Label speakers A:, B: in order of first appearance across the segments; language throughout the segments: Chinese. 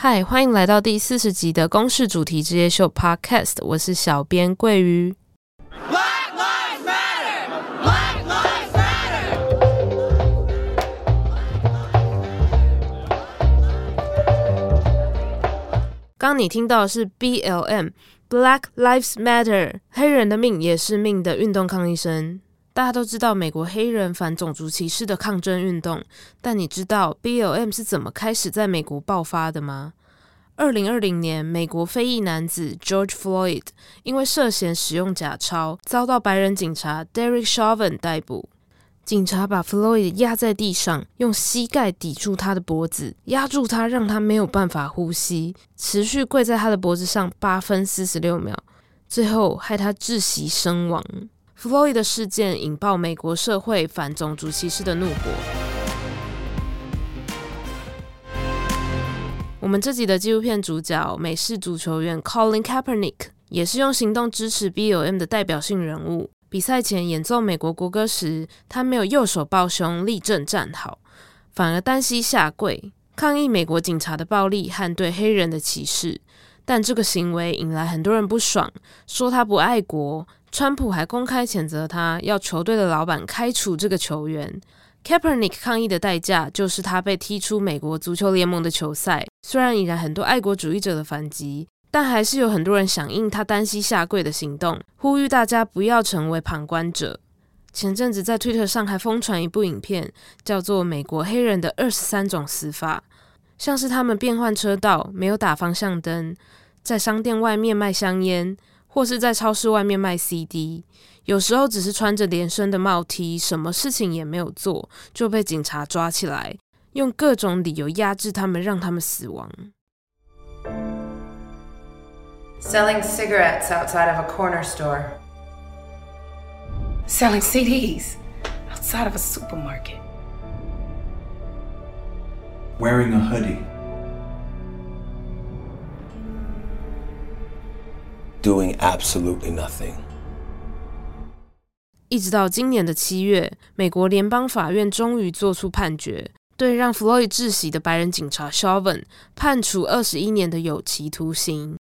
A: 嗨，欢迎来到第四十集的公式主题之夜秀 Podcast，我是小编桂鱼。Black Lives Matter! Black Lives Matter! 刚你听到的是 BLM，Black Lives Matter，黑人的命也是命的运动抗议声。大家都知道美国黑人反种族歧视的抗争运动，但你知道 BLM 是怎么开始在美国爆发的吗？二零二零年，美国非裔男子 George Floyd 因为涉嫌使用假钞，遭到白人警察 Derek Chauvin 逮捕。警察把 Floyd 压在地上，用膝盖抵住他的脖子，压住他，让他没有办法呼吸，持续跪在他的脖子上八分四十六秒，最后害他窒息身亡。弗洛伊的事件引爆美国社会反种族歧视的怒火。我们这集的纪录片主角，美式足球员 Colin Kaepernick，也是用行动支持 B O M 的代表性人物。比赛前演奏美国国歌时，他没有右手抱胸立正站好，反而单膝下跪，抗议美国警察的暴力和对黑人的歧视。但这个行为引来很多人不爽，说他不爱国。川普还公开谴责他，要球队的老板开除这个球员。Kaepernick 抗议的代价就是他被踢出美国足球联盟的球赛。虽然引来很多爱国主义者的反击，但还是有很多人响应他单膝下跪的行动，呼吁大家不要成为旁观者。前阵子在 Twitter 上还疯传一部影片，叫做《美国黑人的二十三种死法》，像是他们变换车道、没有打方向灯、在商店外面卖香烟。或是在超市外面卖 CD，有时候只是穿着连身的帽 T，什么事情也没有做，就被警察抓起来，用各种理由压制他们，让他们死亡。
B: Selling cigarettes outside of a corner store. Selling CDs outside of a supermarket.
C: Wearing a hoodie.
D: Doing absolutely nothing.
A: 一直到今年的七月，美国联邦法院终于做出判决，对让弗洛伊窒息的白人警察 Chauvin 判处二十一年的有期徒刑。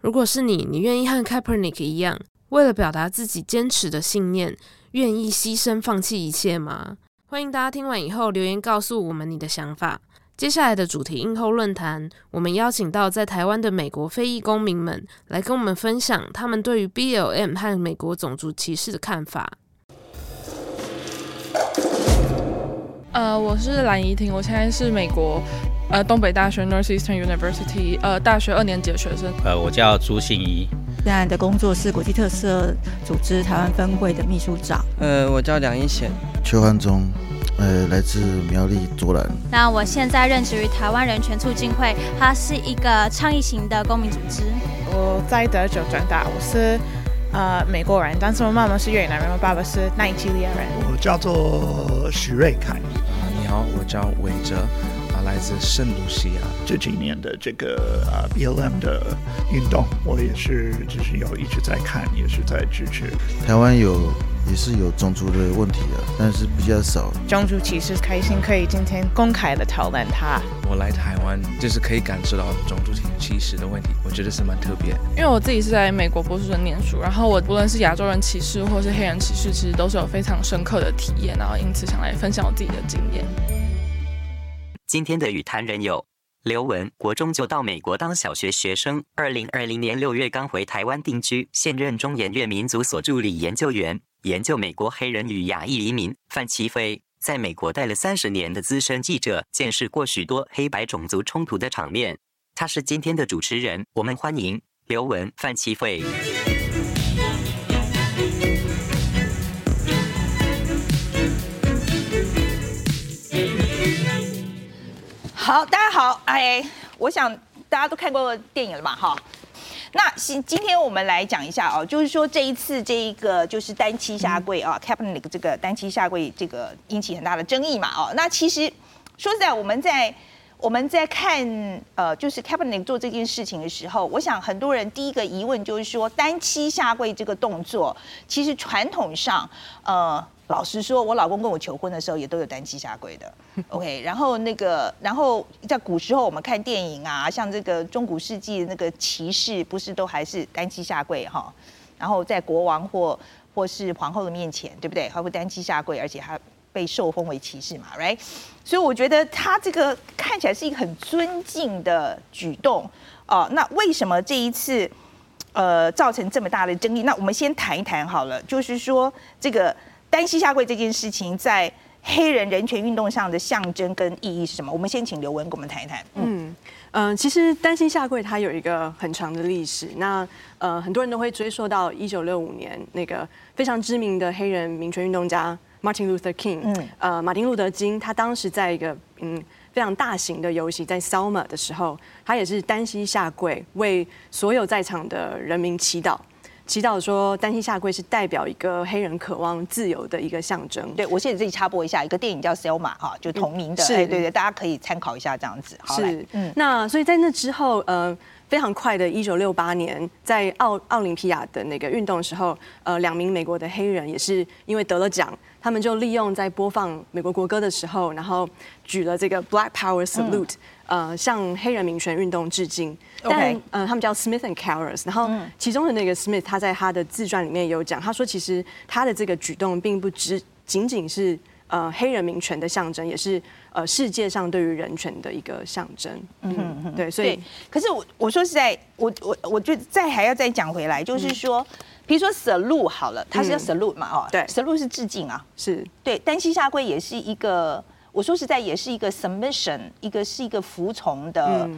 A: 如果是你，你愿意和 Kaepernick 一样，为了表达自己坚持的信念，愿意牺牲放弃一切吗？欢迎大家听完以后留言告诉我们你的想法。接下来的主题映后论坛，我们邀请到在台湾的美国非裔公民们来跟我们分享他们对于 BLM 和美国种族歧视的看法。
E: 呃，我是蓝怡婷，我现在是美国呃东北大学 Northeastern University 呃大学二年级的学生。
F: 呃，我叫朱信怡，
G: 现在的工作是国际特色组织台湾分会的秘书长。
H: 呃，我叫梁一贤，
I: 邱汉忠。呃，来自苗栗卓兰。
J: 那我现在任职于台湾人权促进会，它是一个倡议型的公民组织。
K: 我在德州长大，我是呃美国人，但是我妈妈是越南人，我爸爸是奈及利亚人。
L: 我叫做许瑞凯。
M: 啊，你好，我叫韦哲，啊，来自圣卢西亚。
L: 这几年的这个啊 BLM 的运动，我也是就是有一直在看，也是在支持。
I: 台湾有。也是有种族的问题的，但是比较少。
K: 种族歧视，开心可以今天公开的讨论它。
M: 我来台湾就是可以感受到种族歧视的问题，我觉得是蛮特别。
E: 因为我自己是在美国波士顿念书，然后我不论是亚洲人歧视或是黑人歧视，其实都是有非常深刻的体验，然后因此想来分享我自己的经验。
N: 今天的与谈人有刘文，国中就到美国当小学学生，二零二零年六月刚回台湾定居，现任中研院民族所助理研究员。研究美国黑人与亚裔移民，范琪飞在美国待了三十年的资深记者，见识过许多黑白种族冲突的场面。他是今天的主持人，我们欢迎刘文、范琪飞。
O: 好，大家好，哎，我想大家都看过电影了吧？哈。那今今天我们来讲一下哦，就是说这一次这一个就是单膝下跪啊 c a p n i c 这个单膝下跪这个引起很大的争议嘛哦。那其实说实在，我们在我们在看呃，就是 c a p n i c 做这件事情的时候，我想很多人第一个疑问就是说，单膝下跪这个动作，其实传统上呃老实说，我老公跟我求婚的时候也都有单膝下跪的。OK，然后那个，然后在古时候我们看电影啊，像这个中古世纪那个骑士，不是都还是单膝下跪哈？然后在国王或或是皇后的面前，对不对？还会单膝下跪，而且还被受封为骑士嘛，right？所以我觉得他这个看起来是一个很尊敬的举动哦。那为什么这一次呃造成这么大的争议？那我们先谈一谈好了，就是说这个。单膝下跪这件事情在黑人人权运动上的象征跟意义是什么？我们先请刘文跟我们谈一谈。
F: 嗯嗯、呃，其实单膝下跪它有一个很长的历史。那呃，很多人都会追溯到一九六五年那个非常知名的黑人民权运动家 Martin Luther King。嗯。呃，马丁路德金他当时在一个嗯非常大型的游行在 Selma 的时候，他也是单膝下跪为所有在场的人民祈祷。祈祷说，单膝下跪是代表一个黑人渴望自由的一个象征。
O: 对，我现在自己插播一下，一个电影叫《Selma》哈，就同名的。是，对对，大家可以参考一下这样子。好
F: 是，嗯，那所以在那之后，呃，非常快的，一九六八年，在奥奥林匹亚的那个运动的时候，呃，两名美国的黑人也是因为得了奖，他们就利用在播放美国国歌的时候，然后举了这个 Black Power Salute，嗯、呃，向黑人民权运动致敬。但呃，他们叫 Smith and Carers，然后其中的那个 Smith，他在他的自传里面有讲，他说其实他的这个举动并不只仅仅是呃黑人民权的象征，也是呃世界上对于人权的一个象征。嗯嗯嗯，对，所以
O: 可是我我说实在，我我我觉得再还要再讲回来，就是说，比如说 salute 好了，他是叫 salute 嘛，哦，对，salute 是致敬啊，是。对，单膝下跪也是一个，我说实在也是一个 submission，一个是一个服从的。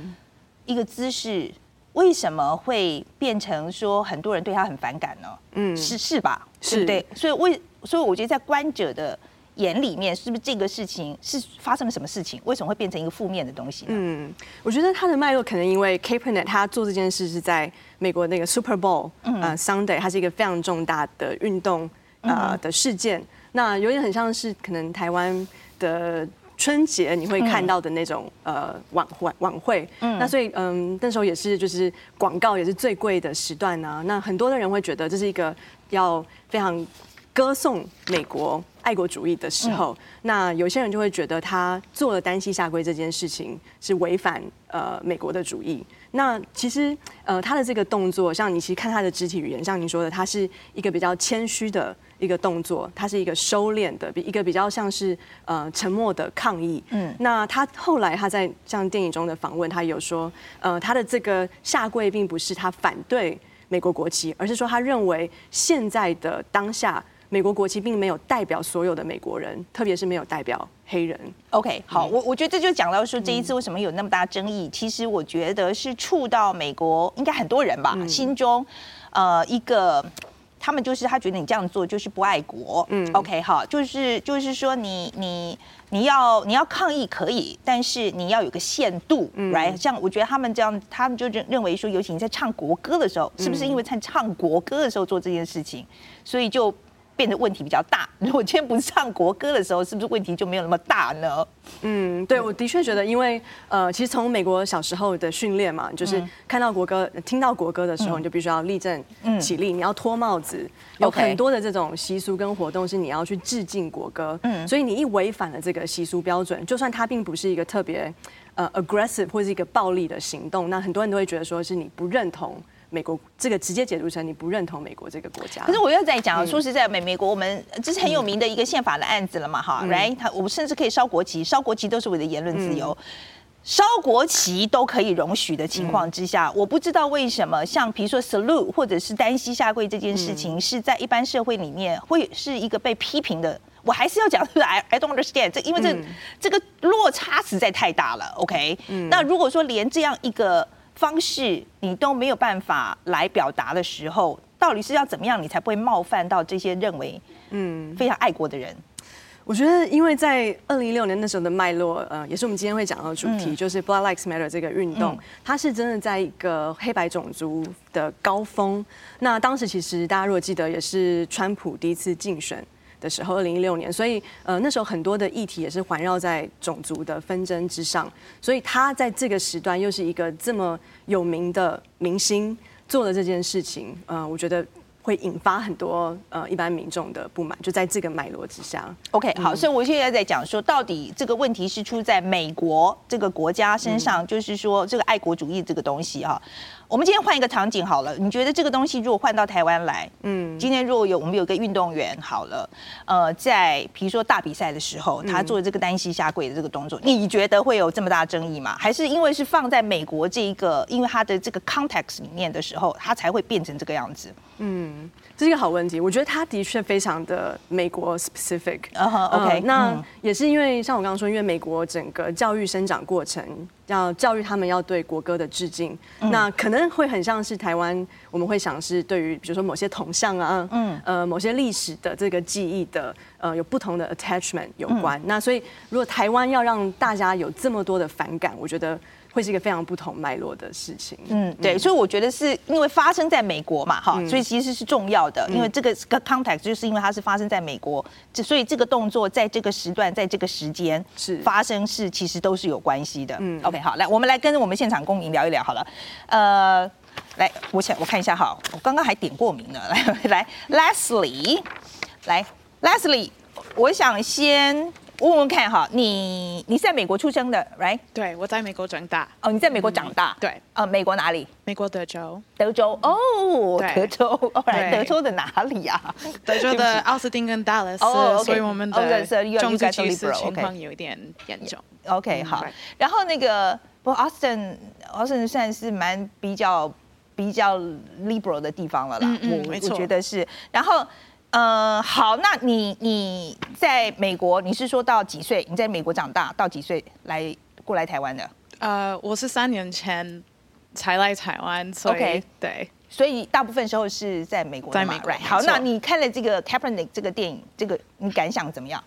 O: 一个姿势为什么会变成说很多人对他很反感呢？嗯，是是吧？是对，所以为所以我觉得在观者的眼里面，是不是这个事情是发生了什么事情？为什么会变成一个负面的东西呢？
F: 嗯，我觉得他的脉络可能因为 Kaepernick 他做这件事是在美国那个 Super Bowl，嗯、呃，Sunday，它是一个非常重大的运动呃的事件，那有点很像是可能台湾的。春节你会看到的那种呃晚晚晚会，嗯，那所以嗯那时候也是就是广告也是最贵的时段呢，那很多的人会觉得这是一个要非常歌颂美国爱国主义的时候，那有些人就会觉得他做了单膝下跪这件事情是违反呃美国的主义。那其实呃他的这个动作，像你其实看他的肢体语言，像您说的，他是一个比较谦虚的。一个动作，他是一个收敛的，比一个比较像是呃沉默的抗议。嗯，那他后来他在像电影中的访问，他有说，呃，他的这个下跪并不是他反对美国国旗，而是说他认为现在的当下，美国国旗并没有代表所有的美国人，特别是没有代表黑人。OK，好，我我觉得这就讲到说这一次为什么有那么大争议，嗯、其实我觉得是触到美国应该很多人吧、嗯、心中呃一个。他们就是他觉得你这样做就是不爱国，嗯，OK 好，就是就是说你你你要你要抗议可以，但是你要有个限度，嗯，right？像我觉得他们这样，他们就认认为说，尤其你在唱国歌的时候，是不是因为在唱国歌的时候做这件事情，所以就。变得问题比较大。如果今天不是唱国歌的时候，是不是问题就没有那么大呢？嗯，对，我的确觉得，因为呃，其实从美国小时候的训练嘛，就是看到国歌、听到国歌的时候，你就必须要立正起立，你要脱帽子，有很多的这种习俗跟活动是你要去致敬国歌。嗯，所以你一违反了这个习俗标准，就算它并不是一个特别呃 aggressive 或是一个暴力的行动，那很多人都会觉得说是你不认同。美国这个直接解读成你不认同美国这个国家。可是我又在讲，说实在，美美国我们这是很有名的一个宪法的案子了嘛，哈，right？他我们甚至可以烧国旗，烧国旗都是我的言论自由，烧国旗都可以容许的情况之下，我不知道为什么像比如说 salute 或者是单膝下跪这件事情，是在一般社会里面会是一个被批评的。我还是要讲，就是 I I don't understand 这，因为这这个落差实在太大了，OK？那如果说连这样一个。方式你都没有办法来表达的时候，到底是要怎么样，你才不会冒犯到这些认为嗯非常爱国的人？我觉得，因为在二零一六年那时候的脉络，呃，也是我们今天会讲到的主题，嗯、就是 Black Lives Matter 这个运动，嗯、它是真的在一个黑白种族的高峰。那当时其实大家如果记得，也是川普第一次竞选。的时候，二零一六年，所以呃那时候很多的议题也是环绕在种族的纷争之上，所以他在这个时段又是一个这么有名的明星做了这件事情，呃，我觉得会引发很多呃一般民众的不满，就在这个脉络之下。
O: OK，好，所以我现在在讲说，到底这个问题是出在美国这个国家身上，就是说这个爱国主义这个东西哈。我们今天换一个场景好了，你觉得这个东西如果换到台湾来，嗯，今天如果有我们有个运动员好了，呃，在比如说大比赛的时候，他做这个单膝下跪的这个动作，你觉得会有这么大争议吗？还是因为是放在美国这一个，因为他的这个 context 里面的时候，他才会变成这个样子？
F: 嗯，这是一个好问题。我觉得他的确非常的美国 specific。
O: Uh huh, OK，、
F: 嗯、那也是因为像我刚刚说，因为美国整个教育生长过程。要教育他们要对国歌的致敬，嗯、那可能会很像是台湾，我们会想是对于比如说某些铜像啊，嗯，呃，某些历史的这个记忆的，呃，有不同的 attachment 有关。嗯、那所以如果台湾要让大家有这么多的反感，我觉得。会是一个非常不同脉络的事情。
O: 嗯，对，所以我觉得是因为发生在美国嘛，哈、嗯，所以其实是重要的。因为这个个 context 就是因为它是发生在美国，所以这个动作在这个时段，在这个时间是发生是其实都是有关系的。嗯，OK，好，来，我们来跟我们现场公民聊一聊好了。呃，来，我想我看一下哈，我刚刚还点过名呢。来来，Leslie，来，Leslie，我想先。问问看哈，你你是在美国出生的，right？
E: 对，我在美国长大。
O: 哦，你在美国长大？
E: 嗯、对。
O: 呃，美国哪里？
E: 美国德州。
O: 德州哦，德州。哦，来，德州的哪里呀、啊？
E: 德州的奥斯汀跟达拉斯。
O: 哦，okay.
E: 所以我们的种族歧视情况有一点严重。
O: OK，好。然后那个，不过奥斯汀，奥斯汀算是蛮比较比较 liberal 的地方了啦。嗯嗯，我。我觉得是。然后。呃，好，那你你在美国，你是说到几岁？你在美国长大，到几岁来过来台湾的？
E: 呃，我是三年前才来台湾，所以
O: Okay.
E: 对，
O: 所以大部分时候是在美国。
E: 在美国。Right.
O: 好，那你看了这个 Kaepernick 这个电影，这个你感想怎么样？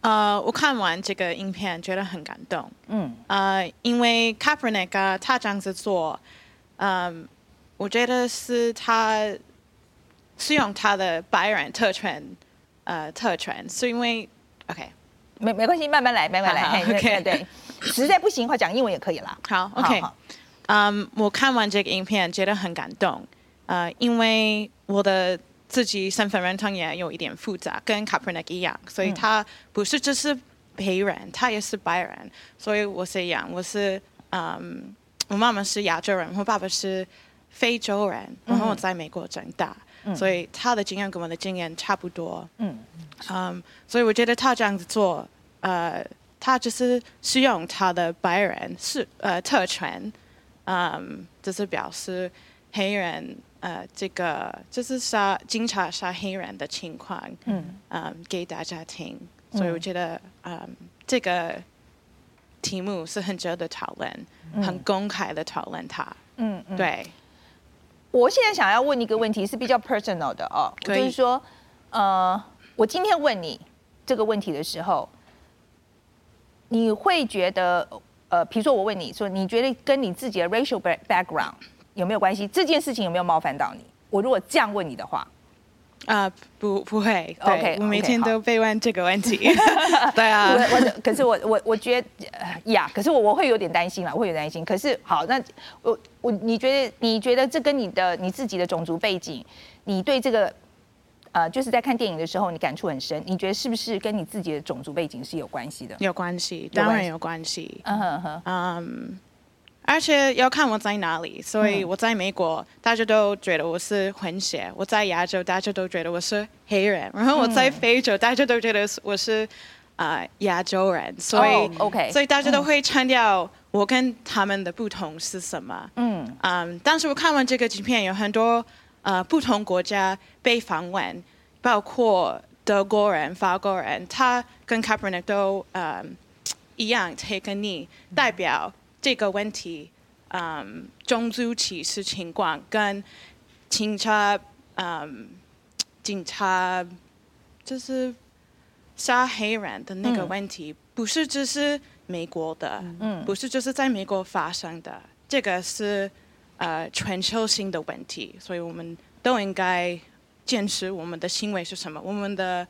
E: 呃，我看完这个影片，觉得很感动。嗯，呃，因为 Kaepernick、啊、他这样子做，嗯、呃，我觉得是他。是用他的白人特权，呃，特权是因为，OK，
O: 没没关系，慢慢来，慢慢来，
E: 好好 OK，
O: 对，实在不行的话讲英文也可以啦。
E: 好，OK，嗯，我看完这个影片觉得很感动，呃，因为我的自己身份认同也有一点复杂，跟 Kaepernick 一样，所以他不是只是黑人，他也是白人，所以我是一样，我是，嗯，我妈妈是亚洲人，我爸爸是非洲人，然后我在美国长大。嗯、所以他的经验跟我的经验差不多。嗯，嗯，um, 所以我觉得他这样子做，呃，他就是使用他的白人是呃特权，嗯，就是表示黑人呃这个就是杀警察杀黑人的情况，嗯，嗯，给大家听。所以我觉得，嗯，这个题目是很值得讨论，嗯、很公开的讨论它。嗯，嗯对。
O: 我现在想要问一个问题，是比较 personal 的哦，就是说，呃，我今天问你这个问题的时候，你会觉得，呃，比如说我问你说，你觉得跟你自己的 racial background 有没有关系？这件事情有没有冒犯到你？我如果这样问你的话。
E: 啊，uh, 不，不会。
O: OK，
E: 我每天都被问这个问题。对啊，
O: 我我可是我我我觉得呀可是我我会有点担心啦，我会有点担心。可是好，那我我你觉得你觉得这跟你的你自己的种族背景，你对这个呃，就是在看电影的时候，你感触很深。你觉得是不是跟你自己的种族背景是有关系的？
E: 有关系，当然有关系。嗯哼哼，嗯。而且要看我在哪里，所以我在美国，大家都觉得我是混血；我在亚洲，大家都觉得我是黑人；然后我在非洲，大家都觉得我是啊、呃、亚洲人。所以、
O: oh,，OK，
E: 所以大家都会强调我跟他们的不同是什么。嗯，嗯，但是我看完这个影片，有很多呃不同国家被访问，包括德国人、法国人，他跟 Kaepernick 都呃一样，take knee 代表。这个问题，嗯，种族歧视情况跟警察，嗯，警察就是杀黑人的那个问题，嗯、不是只是美国的，嗯，不是就是在美国发生的，这个是呃全球性的问题，所以我们都应该坚持我们的行为是什么，我们的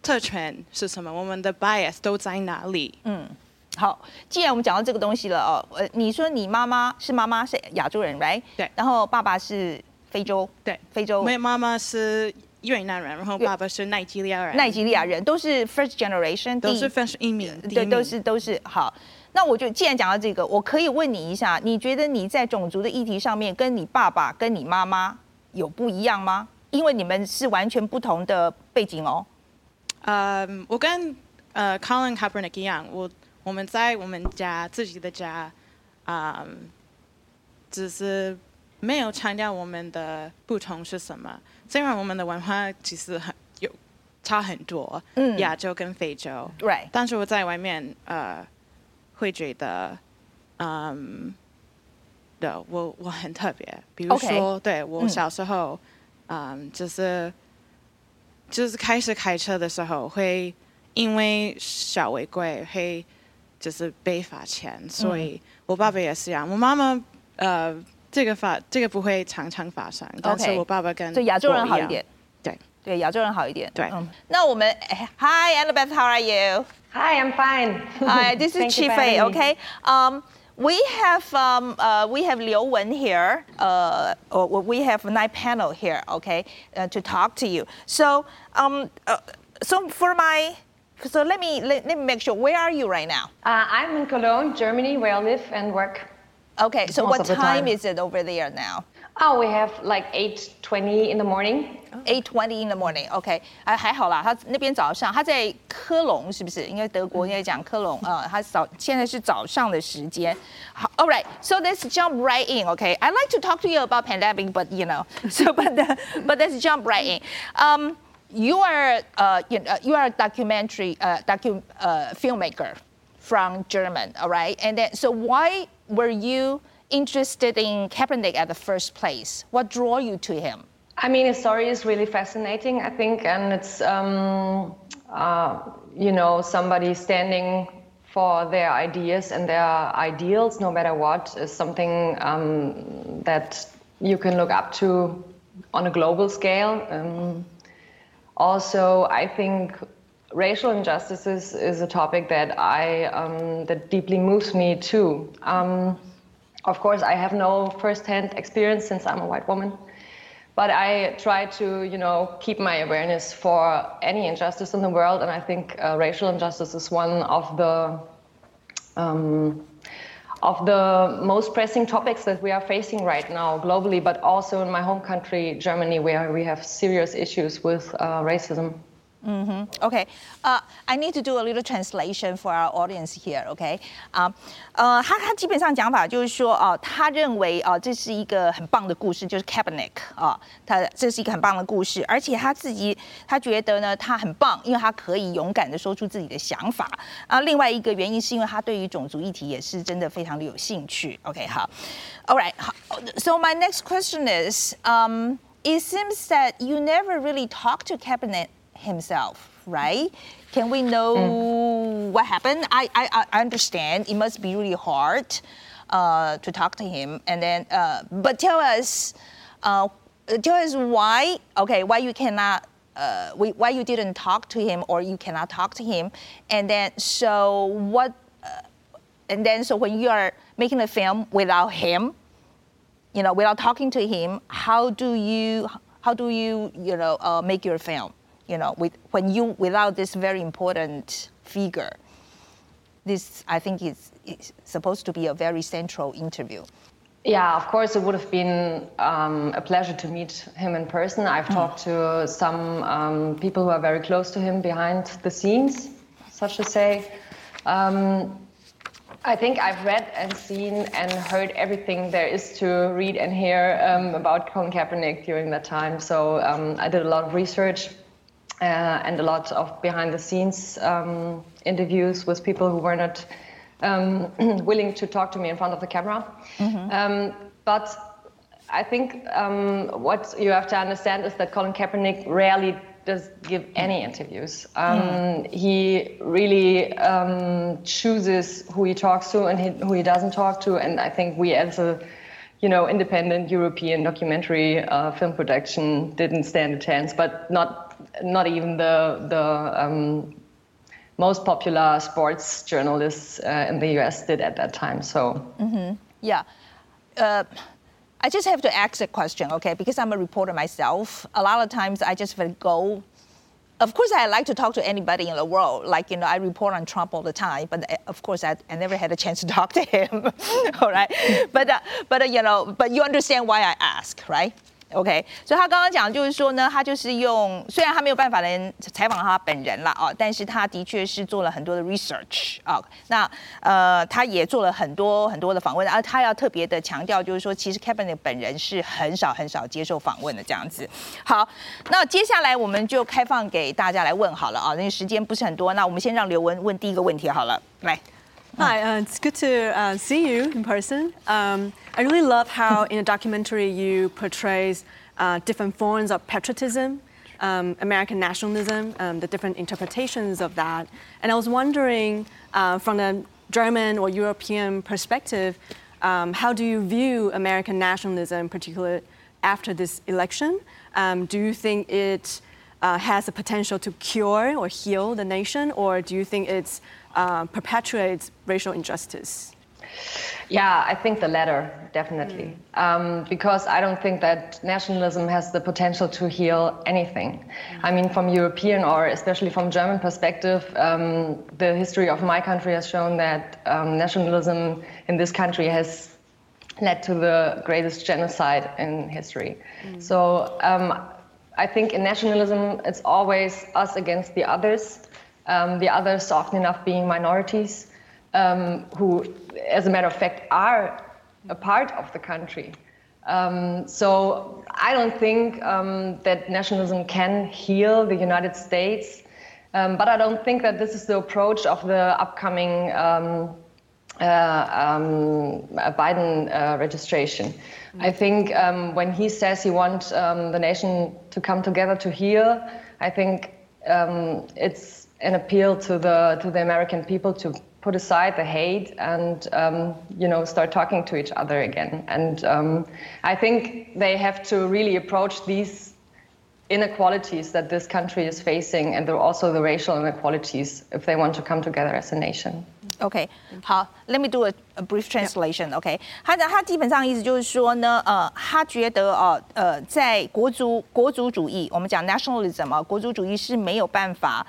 E: 特权是什么，我们的 bias 都在哪里，嗯。
O: 好，既然我们讲到这个东西了哦，呃，你说你妈妈是妈妈是亚洲人，right？对。然后爸爸是非洲，
E: 对，
O: 非洲。
E: 我妈妈是越南人，然后爸爸是奈及利亚人。
O: 奈及利亚人都是 first generation，
E: 都是 first 移民，
O: 对，都是都是好。那我就既然讲到这个，我可以问你一下，你觉得你在种族的议题上面，跟你爸爸跟你妈妈有不一样吗？因为你们是完全不同的背景哦。
E: 呃，我跟呃 Colin Kaepernick 一样，我我们在我们家自己的家，啊、呃，只是没有强调我们的不同是什么。虽然我们的文化其实很有差很多，嗯，亚洲跟非洲，
O: 对，
E: 但是我在外面呃。会觉得，嗯，的，我我很特别。比如说，okay. 对我小时候，嗯，嗯就是就是开始开车的时候，会因为小违规会就是被罚钱，所以我爸爸也是这样。我妈妈，呃，这个发这个不会常常发生，okay. 但是我爸爸跟
O: 对亚洲人好一点，
E: 对
O: 对亚洲人好一点，
E: 对。
O: 嗯、那我们，Hi，Annabeth，How are
H: you？Hi, I'm fine.
O: Hi, this is Chi Fei. Okay. Um, we have um, uh, we have Liu Wen here. Uh, we have a night panel here. Okay, uh, to talk to you. So um, uh, so for my so let me let, let me make sure. Where are you right now?
H: Uh, I'm in Cologne, Germany, where I live and work.
O: Okay. So what time, time is it over there now?
H: Oh, we have like 8:20 in the morning.
O: 8:20 in the morning. OK，还还好啦。他那边早上，他在科隆是不是？应该德国应该讲科隆啊。他早现在是早上的时间。好，All right. So let's jump right in. OK. I like to talk to you about pandemic, but you know, so but but let's jump right in. Um, you are uh you you are a documentary uh docu uh filmmaker from German. All right. And then so why were you interested in Kaepernick at the first place? What drew you to him?
H: I mean, his story is really fascinating, I think, and it's, um, uh, you know, somebody standing for their ideas and their ideals, no matter what, is something um, that you can look up to on a global scale. Um, also, I think racial injustices is a topic that I um, that deeply moves me too. Um, of course, I have no first-hand experience since I'm a white woman, but I try to, you know, keep my awareness for any injustice in the world, and I think uh, racial injustice is one of the um, of the most pressing topics that we are facing right now globally, but also in my home country, Germany, where we have serious issues with uh, racism.
O: Mm-hmm. Okay. Uh, I need to do a little translation for our audience here. Okay. 啊，呃，他他基本上讲法就是说，哦，他认为啊，这是一个很棒的故事，就是 Kaepernick 啊，他这是一个很棒的故事，而且他自己他觉得呢，他很棒，因为他可以勇敢的说出自己的想法。啊，另外一个原因是因为他对于种族议题也是真的非常的有兴趣。OK，好，All right，好。So my next question is, um, it seems that you never really talked to Kaepernick himself, right? Can we know mm. what happened? I, I, I understand it must be really hard uh, to talk to him. And then, uh, but tell us, uh, tell us why, okay, why you cannot, uh, why you didn't talk to him or you cannot talk to him. And then, so what, uh, and then, so when you are making a film without him, you know, without talking to him, how do you, how do you, you know, uh, make your film? You know, with, when you, without this very important figure, this, I think, is, is supposed to be a very central interview.
H: Yeah, of course, it would have been um, a pleasure to meet him in person. I've mm. talked to some um, people who are very close to him behind the scenes, such to say. Um, I think I've read and seen and heard everything there is to read and hear um, about Colin Kaepernick during that time. So um, I did a lot of research uh, and a lot of behind the scenes um, interviews with people who were not um, willing to talk to me in front of the camera. Mm-hmm. Um, but I think um, what you have to understand is that Colin Kaepernick rarely does give any interviews. Mm. He really um, chooses who he talks to and he, who he doesn't talk to, and I think we as a you know, independent European documentary uh, film production didn't stand a chance, but not not even the the um, most popular sports journalists uh, in the U.S. did at that time. So
O: mm-hmm. yeah. Uh, I just have to ask a question, okay? Because I'm a reporter myself. A lot of times I just go. Of course, I like to talk to anybody in the world. Like, you know, I report on Trump all the time, but uh, of course, I, I never had a chance to talk to him. all right. But, uh, but uh, you know, but you understand why I ask, right? OK，所以他刚刚讲就是说呢，他就是用虽然他没有办法能采访他本人了啊，但是他的确是做了很多的 research 啊。那呃，他也做了很多很多的访问，而他要特别的强调就是说，其实 Kaepernick 本人是很少很少接受访问的这样子。好，那接下来我们就开放给大家来问好了啊，因为时间不是很多，那我们先让刘雯问第一个问题好了，来。
F: Hi, uh, it's good to uh, see you in person. Um, I really love how in a documentary you portray uh, different forms of patriotism, um, American nationalism, um, the different interpretations of that. And I was wondering, uh, from a German or European perspective, um, how do you view American nationalism, particularly after this election? Um, do you think it uh, has the potential to cure or heal the nation, or do you think it's uh, perpetuates racial injustice?
H: Yeah, I think the latter, definitely. Mm. Um, because I don't think that nationalism has the potential to heal anything. Mm. I mean, from European or especially from German perspective, um, the history of my country has shown that um, nationalism in this country has led to the greatest genocide in history. Mm. So um, I think in nationalism, it's always us against the others um, the others often enough being minorities um, who, as a matter of fact, are a part of the country. Um, so I don't think um, that nationalism can heal the United States, um, but I don't think that this is the approach of the upcoming um, uh, Biden uh, registration. Mm-hmm. I think when he says he wants the nation to come together to heal, I think it's an appeal to the to the American people to put aside the hate and um, you know start talking to each other again. And um, I think they have to really approach these inequalities that this country is facing, and also the racial inequalities, if they want to come together as a nation.
O: OK，好，Let me do a, a brief translation. OK，他的他基本上意思就是说呢，呃，他觉得哦，呃，在国族国族主义，我们讲 nationalism 啊，国族主义是没有办法。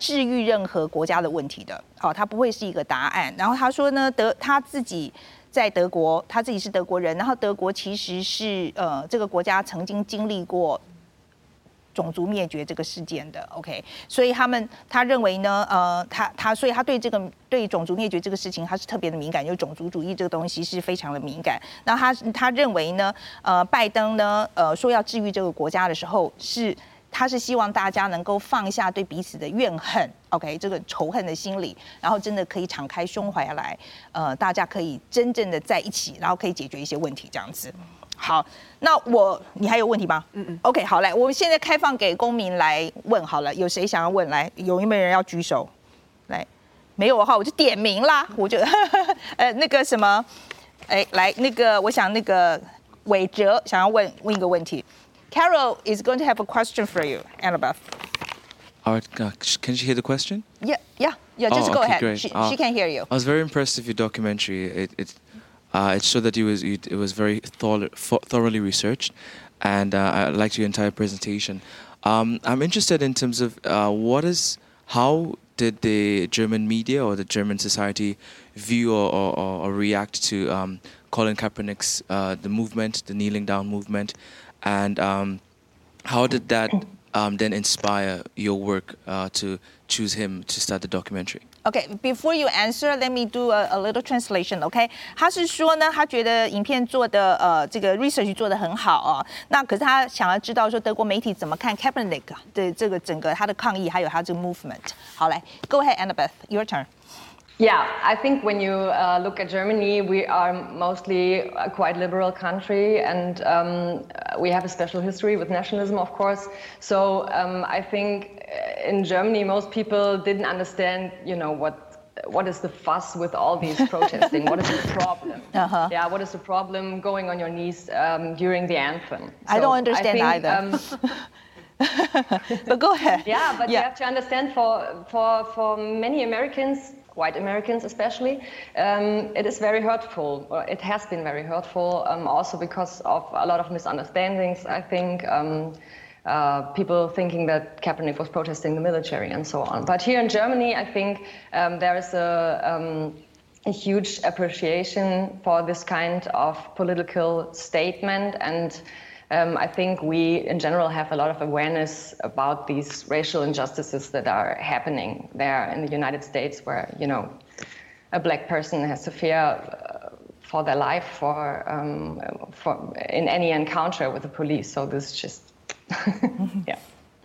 O: 治愈任何国家的问题的，哦，他不会是一个答案。然后他说呢，德他自己在德国，他自己是德国人，然后德国其实是呃这个国家曾经经历过种族灭绝这个事件的，OK，所以他们他认为呢，呃，他他所以他对这个对种族灭绝这个事情他是特别的敏感，因为种族主义这个东西是非常的敏感。那他他认为呢，呃，拜登呢，呃，说要治愈这个国家的时候是。他是希望大家能够放下对彼此的怨恨，OK，这个仇恨的心理，然后真的可以敞开胸怀来，呃，大家可以真正的在一起，然后可以解决一些问题，这样子。好，那我你还有问题吗？嗯嗯。OK，好，来，我们现在开放给公民来问好了，有谁想要问？来，有没有人要举手？来，没有的话我就点名啦，我就，呃，那个什么，哎，来，那个我想那个伟哲想要问问一个问题。Carol is going to have a question for you, Annabeth.
M: All right, uh, can she hear the question?
O: Yeah, yeah, yeah. Just
M: oh,
O: go
M: okay,
O: ahead.
M: Great.
O: She,
M: uh,
O: she, can hear you.
M: I was very impressed with your documentary. It it, uh, it showed that it was it, was very thoroughly researched, and uh, I liked your entire presentation. Um, I'm interested in terms of uh, what is how did the German media or the German society view or, or, or react to um, Colin Kaepernick's uh, the movement, the kneeling down movement, and um, how did that um, then inspire your work uh, to choose him to start the documentary?
O: Okay, before you answer, let me do a, a little translation. OK，他是说呢，他觉得影片做的呃这个 research 做得很好啊，那可是他想要知道说德国媒体怎么看 Kaepernick 的这个整个他的抗议，还有他这个 movement。好，来，Go ahead, Annabeth, your turn.
H: Yeah, I think when you uh, look at Germany, we are mostly a quite liberal country, and um, we have a special history with nationalism, of course. So um, I think uh, in Germany, most people didn't understand, you know, what what is the fuss with all these protesting? what is the problem? Uh-huh. Yeah, what is the problem going on your knees um, during the anthem? So
O: I don't understand
H: I
O: think, either. but go ahead.
H: Yeah, but yeah. you have to understand for for for many Americans, white Americans especially, um, it is very hurtful. It has been very hurtful, um, also because of a lot of misunderstandings, I think. Um, uh, people thinking that Kaepernick was protesting the military and so on. But here in Germany, I think um, there is a, um, a, huge appreciation for this kind of political statement. And um, I think we, in general, have a lot of awareness about these racial injustices that are happening there in the United States, where, you know, a black person has to fear. Uh, for their life, for, um, for in any encounter with the police. So this just yeah.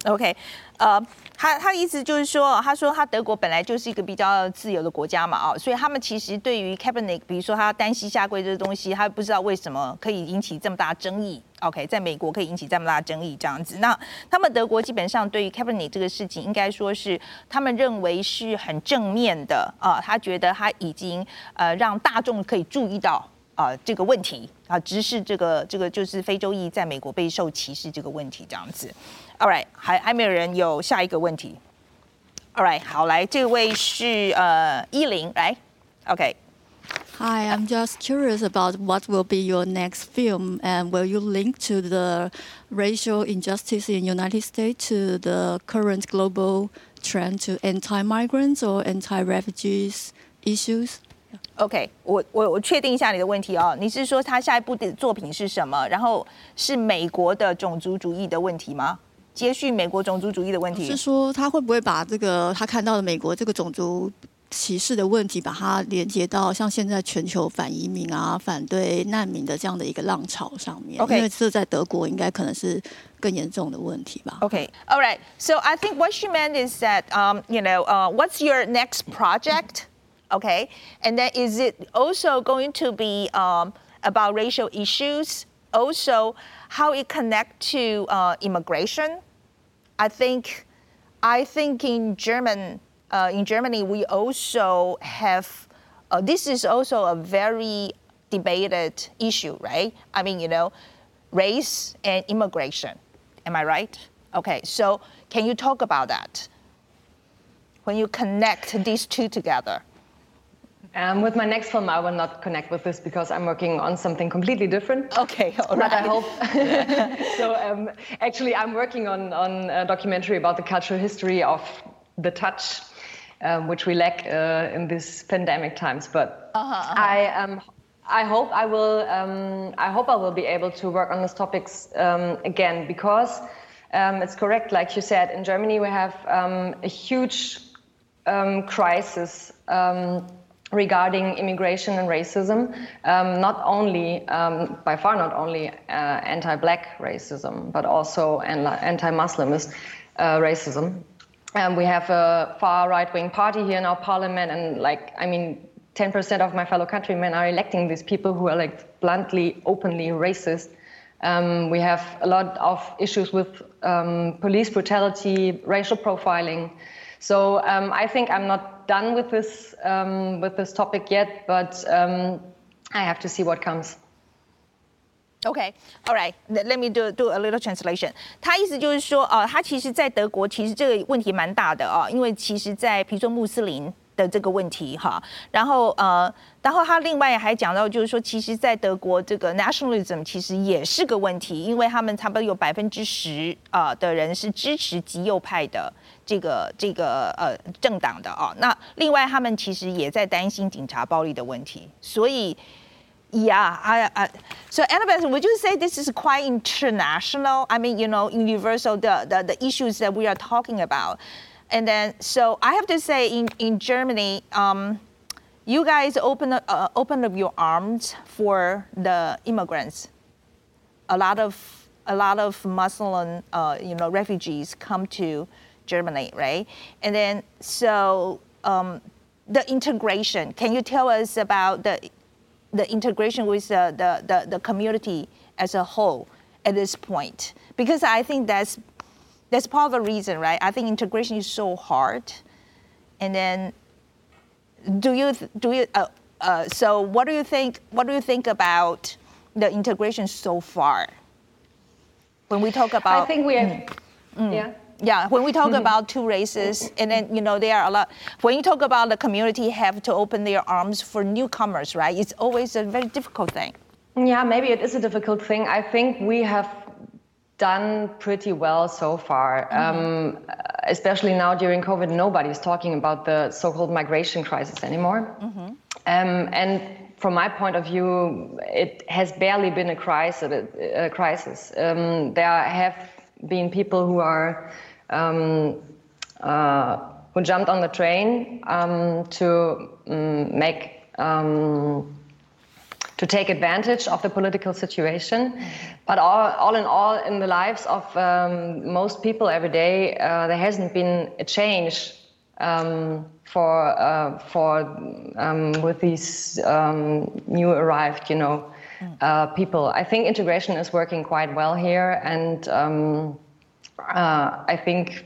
O: OK，呃，他他的意思就是说，他说他德国本来就是一个比较自由的国家嘛，啊，所以他们其实对于 Kaepernick，比如说他单膝下跪这个东西，他不知道为什么可以引起这么大争议。OK，在美国可以引起这么大争议这样子。那他们德国基本上对于 Kaepernick 这个事情，应该说是他们认为是很正面的啊，他觉得他已经呃让大众可以注意到。啊、这个问题啊，直视这个这个就是非洲裔在美国备受歧视这个问题这样子。All right，还还没有人有下一个问题。All right，好，来，这位是呃依林，来，
G: OK。Hi, I'm just curious about what will be your next film, and will you link to the racial injustice in United States to the current global trend to anti-migrants or anti-refugees issues?
O: OK，我我我确定一下你的问题哦。你是说他下一部的作品是什么？然后是美国的种族主义的问题吗？ 接续美国种族主义的问题？
G: 是说他会不会把这个他看到的美国这个种族歧视的问题，把它连接到像现在全球反移民啊、反对难民的这样的一个浪潮上面？OK，因为这在德国应该可能是更严重的问题吧？
O: OK，All right，so I think what she meant is that, um, you know, uh, what's your next project? okay? And then is it also going to be um, about racial issues? Also, how it connect to uh, immigration? I think, I think in German, uh, in Germany, we also have. Uh, this is also a very debated issue, right? I mean, you know, race and immigration. Am I right? Okay, so can you talk about that? When you connect these two together.
H: Um, with my next film, I will not connect with this because I'm working on something completely different.
O: Okay, all
H: right.
O: But I
H: hope. so um, actually, I'm working on, on a documentary about the cultural history of the touch, um, which we lack uh, in these pandemic times. But uh-huh, uh-huh. I um, I hope I will. Um, I hope I will be able to work on these topics um, again because um, it's correct, like you said. In Germany, we have a huge crisis regarding immigration and racism, um, not only, um, by far not only uh, anti-black racism, but also anti-Muslimist uh, racism. Um, we have a far right-wing party here in our parliament, and like, I mean, 10% of my fellow countrymen are electing these people who are like bluntly, openly racist. Um, we have a lot of issues with um, police brutality, racial profiling. So I think I'm not done with this um, with this topic yet, but um, I have to see what comes.
O: Okay, all right. Let me do do a little translation. 他意思就是说，哦，他其实在德国其实这个问题蛮大的啊，因为其实，在比如说穆斯林的这个问题哈，然后呃，然后他另外还讲到就是说，其实，在德国这个 nationalism 其实也是个问题，因为他们差不多有百分之十啊的人是支持极右派的。这个这个呃政党的哦，那另外他们其实也在担心警察暴力的问题，所以，Yeah, I, I, so Annabeth, would you say this is quite international? I mean, you know, universal the the, the issues that we are talking about, and then so I have to say in in Germany, um, you guys open up, uh, open up your arms for the immigrants. A lot of a lot of Muslim, uh, you know, refugees come to Germany, right? And then, so um, the integration, can you tell us about the, the integration with the, the, the, the community as a whole at this point? Because I think that's, that's part of the reason, right? I think integration is so hard. And then, do you, do you, uh, uh, so what do you think, what do you think about the integration so far? When we talk about.
H: I think we have, mm. yeah.
O: Yeah, when we talk about two races, and then you know there are a lot. When you talk about the community have to open their arms for newcomers, right? It's always a very difficult thing.
H: Yeah, maybe it is a difficult thing. I think we have done pretty well so far. Um, especially now during COVID, nobody's talking about the so-called migration crisis anymore. Um, and from my point of view, it has barely been a crisis. A crisis. Um, there have been people who are um, uh, who jumped on the train um, to um, make um, to take advantage of the political situation. But all, all in all, in the lives of um, most people every day, uh, there hasn't been a change um, for uh, for um, with these um, new arrived, you know, uh, people. I think integration is working quite well here, and um, uh, I think.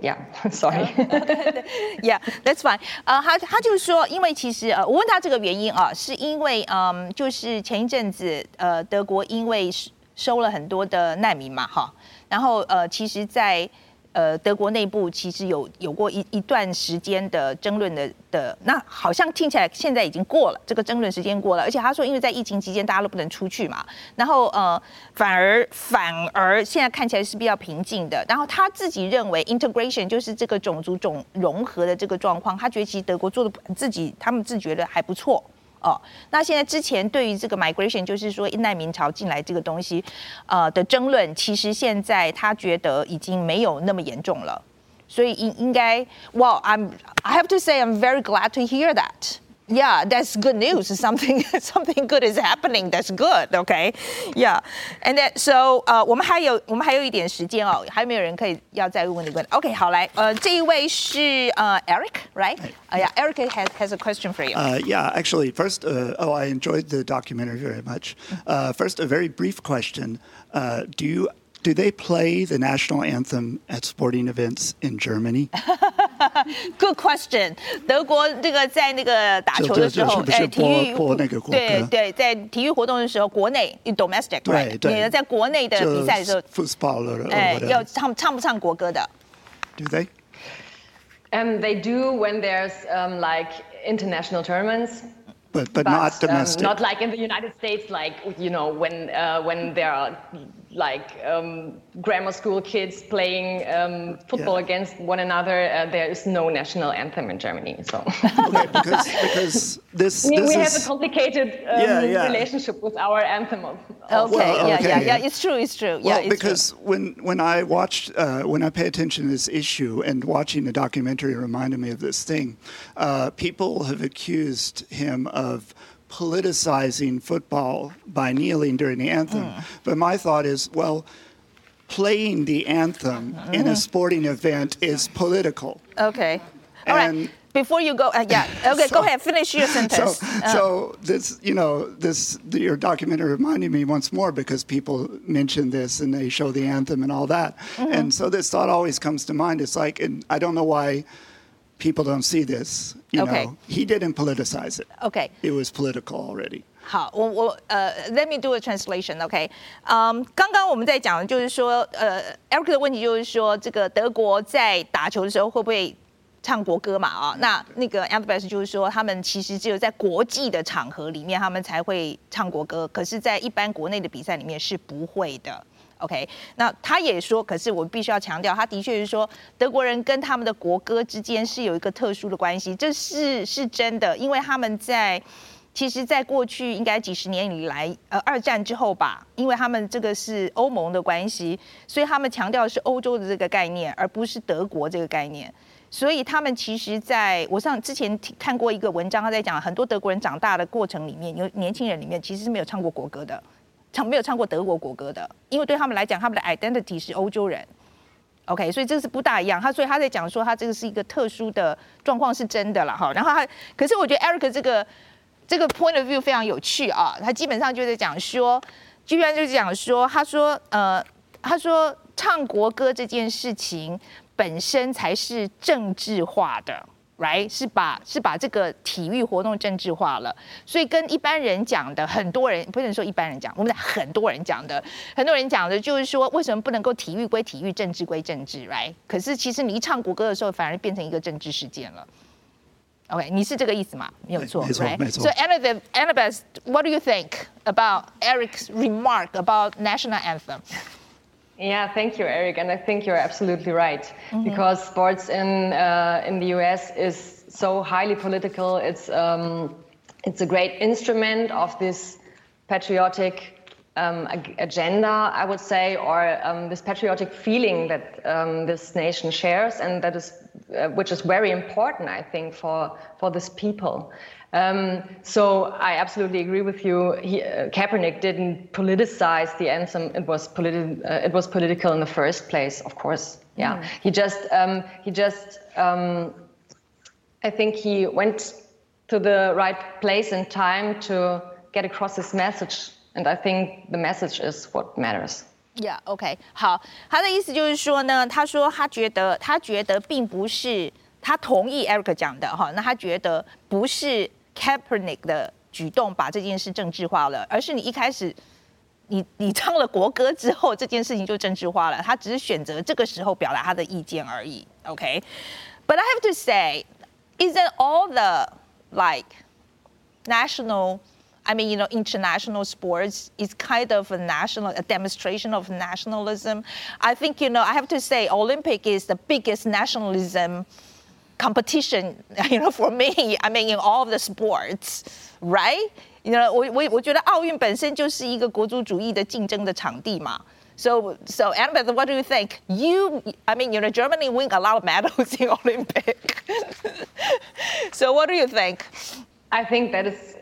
H: Yeah, sorry.
O: Yeah, that's fine. 呃，他他就是说，因为其实呃，我问他这个原因啊，是因为嗯，就是前一阵子呃，德国因为收收了很多的难民嘛，哈，然后呃，其实在呃德国内部其实有有过一一段时间的争论的的，那好像听起来现在已经过了，这个争论时间过了，而且他说，因为在疫情期间大家都不能出去嘛，然后呃，反而反而现在看起来是比较平静的，然后他自己认为 integration 就是这个种族种融合的这个状况，他觉得其实德国做的自己他们自觉得还不错。哦，那现在之前对于这个 migration，就是说难民潮进来这个东西，呃的争论，其实现在他觉得已经没有那么严重了，所以应应该，Well, I'm I have to say I'm very glad to hear that. Yeah, that's good news. Something something good is happening. That's good. Okay, yeah. And then so 呃，我们还有我们还有一点时间哦，还有没有人可以要再问你问？OK，好来，呃，这一位是呃 Eric，right？哎呀，Eric has has a question for you.
L: Uh, yeah, actually, first, uh, oh, I enjoyed the documentary very much. Uh, first, a very brief question: uh, Do you do they play the national anthem at sporting events in Germany?
O: Good question. 德国这个在那个打球的时候，哎，体育
L: 播那个国歌
O: 对对，在体育活动的时候，国内 domestic
L: 对对，
O: 你在国内的比赛的时候
L: football
O: 哎，要唱唱不唱国歌的
L: Do they?
H: Um, they do when there's um, like international tournaments.
L: But but, not
H: um,
L: domestic.
H: not like in the United States, like you know when uh, when there are like um, grammar school kids playing um, football
L: Yeah.
H: against one another. Uh, there is no national anthem in Germany, so
L: okay, because because this
H: we,
L: this
H: we have a complicated um,
L: Yeah, yeah.
H: relationship with our anthem. Of,
O: Okay,
L: Well,
O: yeah,
L: okay,
O: yeah, yeah,
L: yeah.
O: It's true, it's true.
L: Well,
O: yeah, it's
L: because when when I watched uh, when I pay attention to this issue and watching the documentary reminded me of this thing, uh, people have accused him of politicizing football by kneeling during the anthem.
O: Hmm.
L: But my thought is, well, playing the anthem in a sporting event is political.
O: Okay. All right.
L: And-
O: Before you go, uh, yeah. Okay,
L: So-
O: go ahead. Finish your
L: So,
O: sentence. Uh,
L: so this, you know, this your documentary reminded me once more because people mention this and they show the anthem and all that,
O: Mm-hmm.
L: and so this thought always comes to mind. It's like, and I don't know why people don't see this. You
O: Okay.
L: know, he didn't politicize it.
O: Okay.
L: It was political already.
O: 好，我我呃，Let me do a translation，OK？、嗯，刚刚我们在讲的就是说，呃，Eric 的问题就是说，这个德国在打球的时候会不会唱国歌嘛？啊、那那个 a m b a s 就是说，他们其实只有在国际的场合里面，他们才会唱国歌，可是，在一般国内的比赛里面是不会的。OK，那他也说，可是我必须要强调，他的确是说，德国人跟他们的国歌之间是有一个特殊的关系，这是是真的，因为他们在。其实，在过去应该几十年以来，呃，二战之后吧，因为他们这个是欧盟的关系，所以他们强调的是欧洲的这个概念，而不是德国这个概念。所以他们其实在我上之前看过一个文章，他在讲很多德国人长大的过程里面，有年轻人里面其实是没有唱过国歌的，唱没有唱过德国国歌的，因为对他们来讲，他们的 identity 是欧洲人。OK，所以这个是不大一样。他所以他在讲说，他这个是一个特殊的状况，是真的了哈。然后他，可是我觉得 Eric 这个。这个 point of view 非常有趣啊，他基本上就在讲说，居然就是讲说，他说，呃，他说唱国歌这件事情本身才是政治化的，right？是把是把这个体育活动政治化了，所以跟一般人讲的，很多人不能说一般人讲，我们很多人讲的，很多人讲的就是说，为什么不能够体育归体育，政治归政治，right？可是其实你一唱国歌的时候，反而变成一个政治事件了。OK，你是这个意思吗？没有
L: 错，没
O: 错?
L: 没错。
O: So Annabeth, Annabeth, what do you think about Eric's remark about national anthem?
H: Yeah, thank you, Eric, and I think you're absolutely right mm-hmm. because sports in uh, in the U.S. is so highly political. It's um, it's a great instrument of this patriotic um, agenda, I would say, or um, this patriotic feeling that um, this nation shares, and that is, uh, which is very important, I think, for for this people. Um, so I absolutely agree with you. He, uh, Kaepernick didn't politicize the anthem. It was politi- uh, It was political in the first place, of course. Yeah. Mm. He just um, he just um, I think he went to the right place and time to get across his message And I think the message is what matters.
O: Yeah, OK，好，他的意思就是说呢，他说他觉得他觉得并不是他同意 Eric 讲的哈，那他觉得不是 Kaepernick 的举动把这件事政治化了，而是你一开始你你唱了国歌之后，这件事情就政治化了。他只是选择这个时候表达他的意见而已。OK，but、okay? I have to say, isn't all the like national I mean, you know, international sports is kind of a national, a demonstration of nationalism. I think, you know, I have to say, Olympic is the biggest nationalism competition, you know, for me. I mean, in all of the sports, right? You know, 我我我觉得奥运本身就是一个国族主义的竞争的场地嘛。So, so Annabeth, what do you think? You, I mean, you know, Germany win a lot of medals in Olympic. so, what do you think?
H: I think that is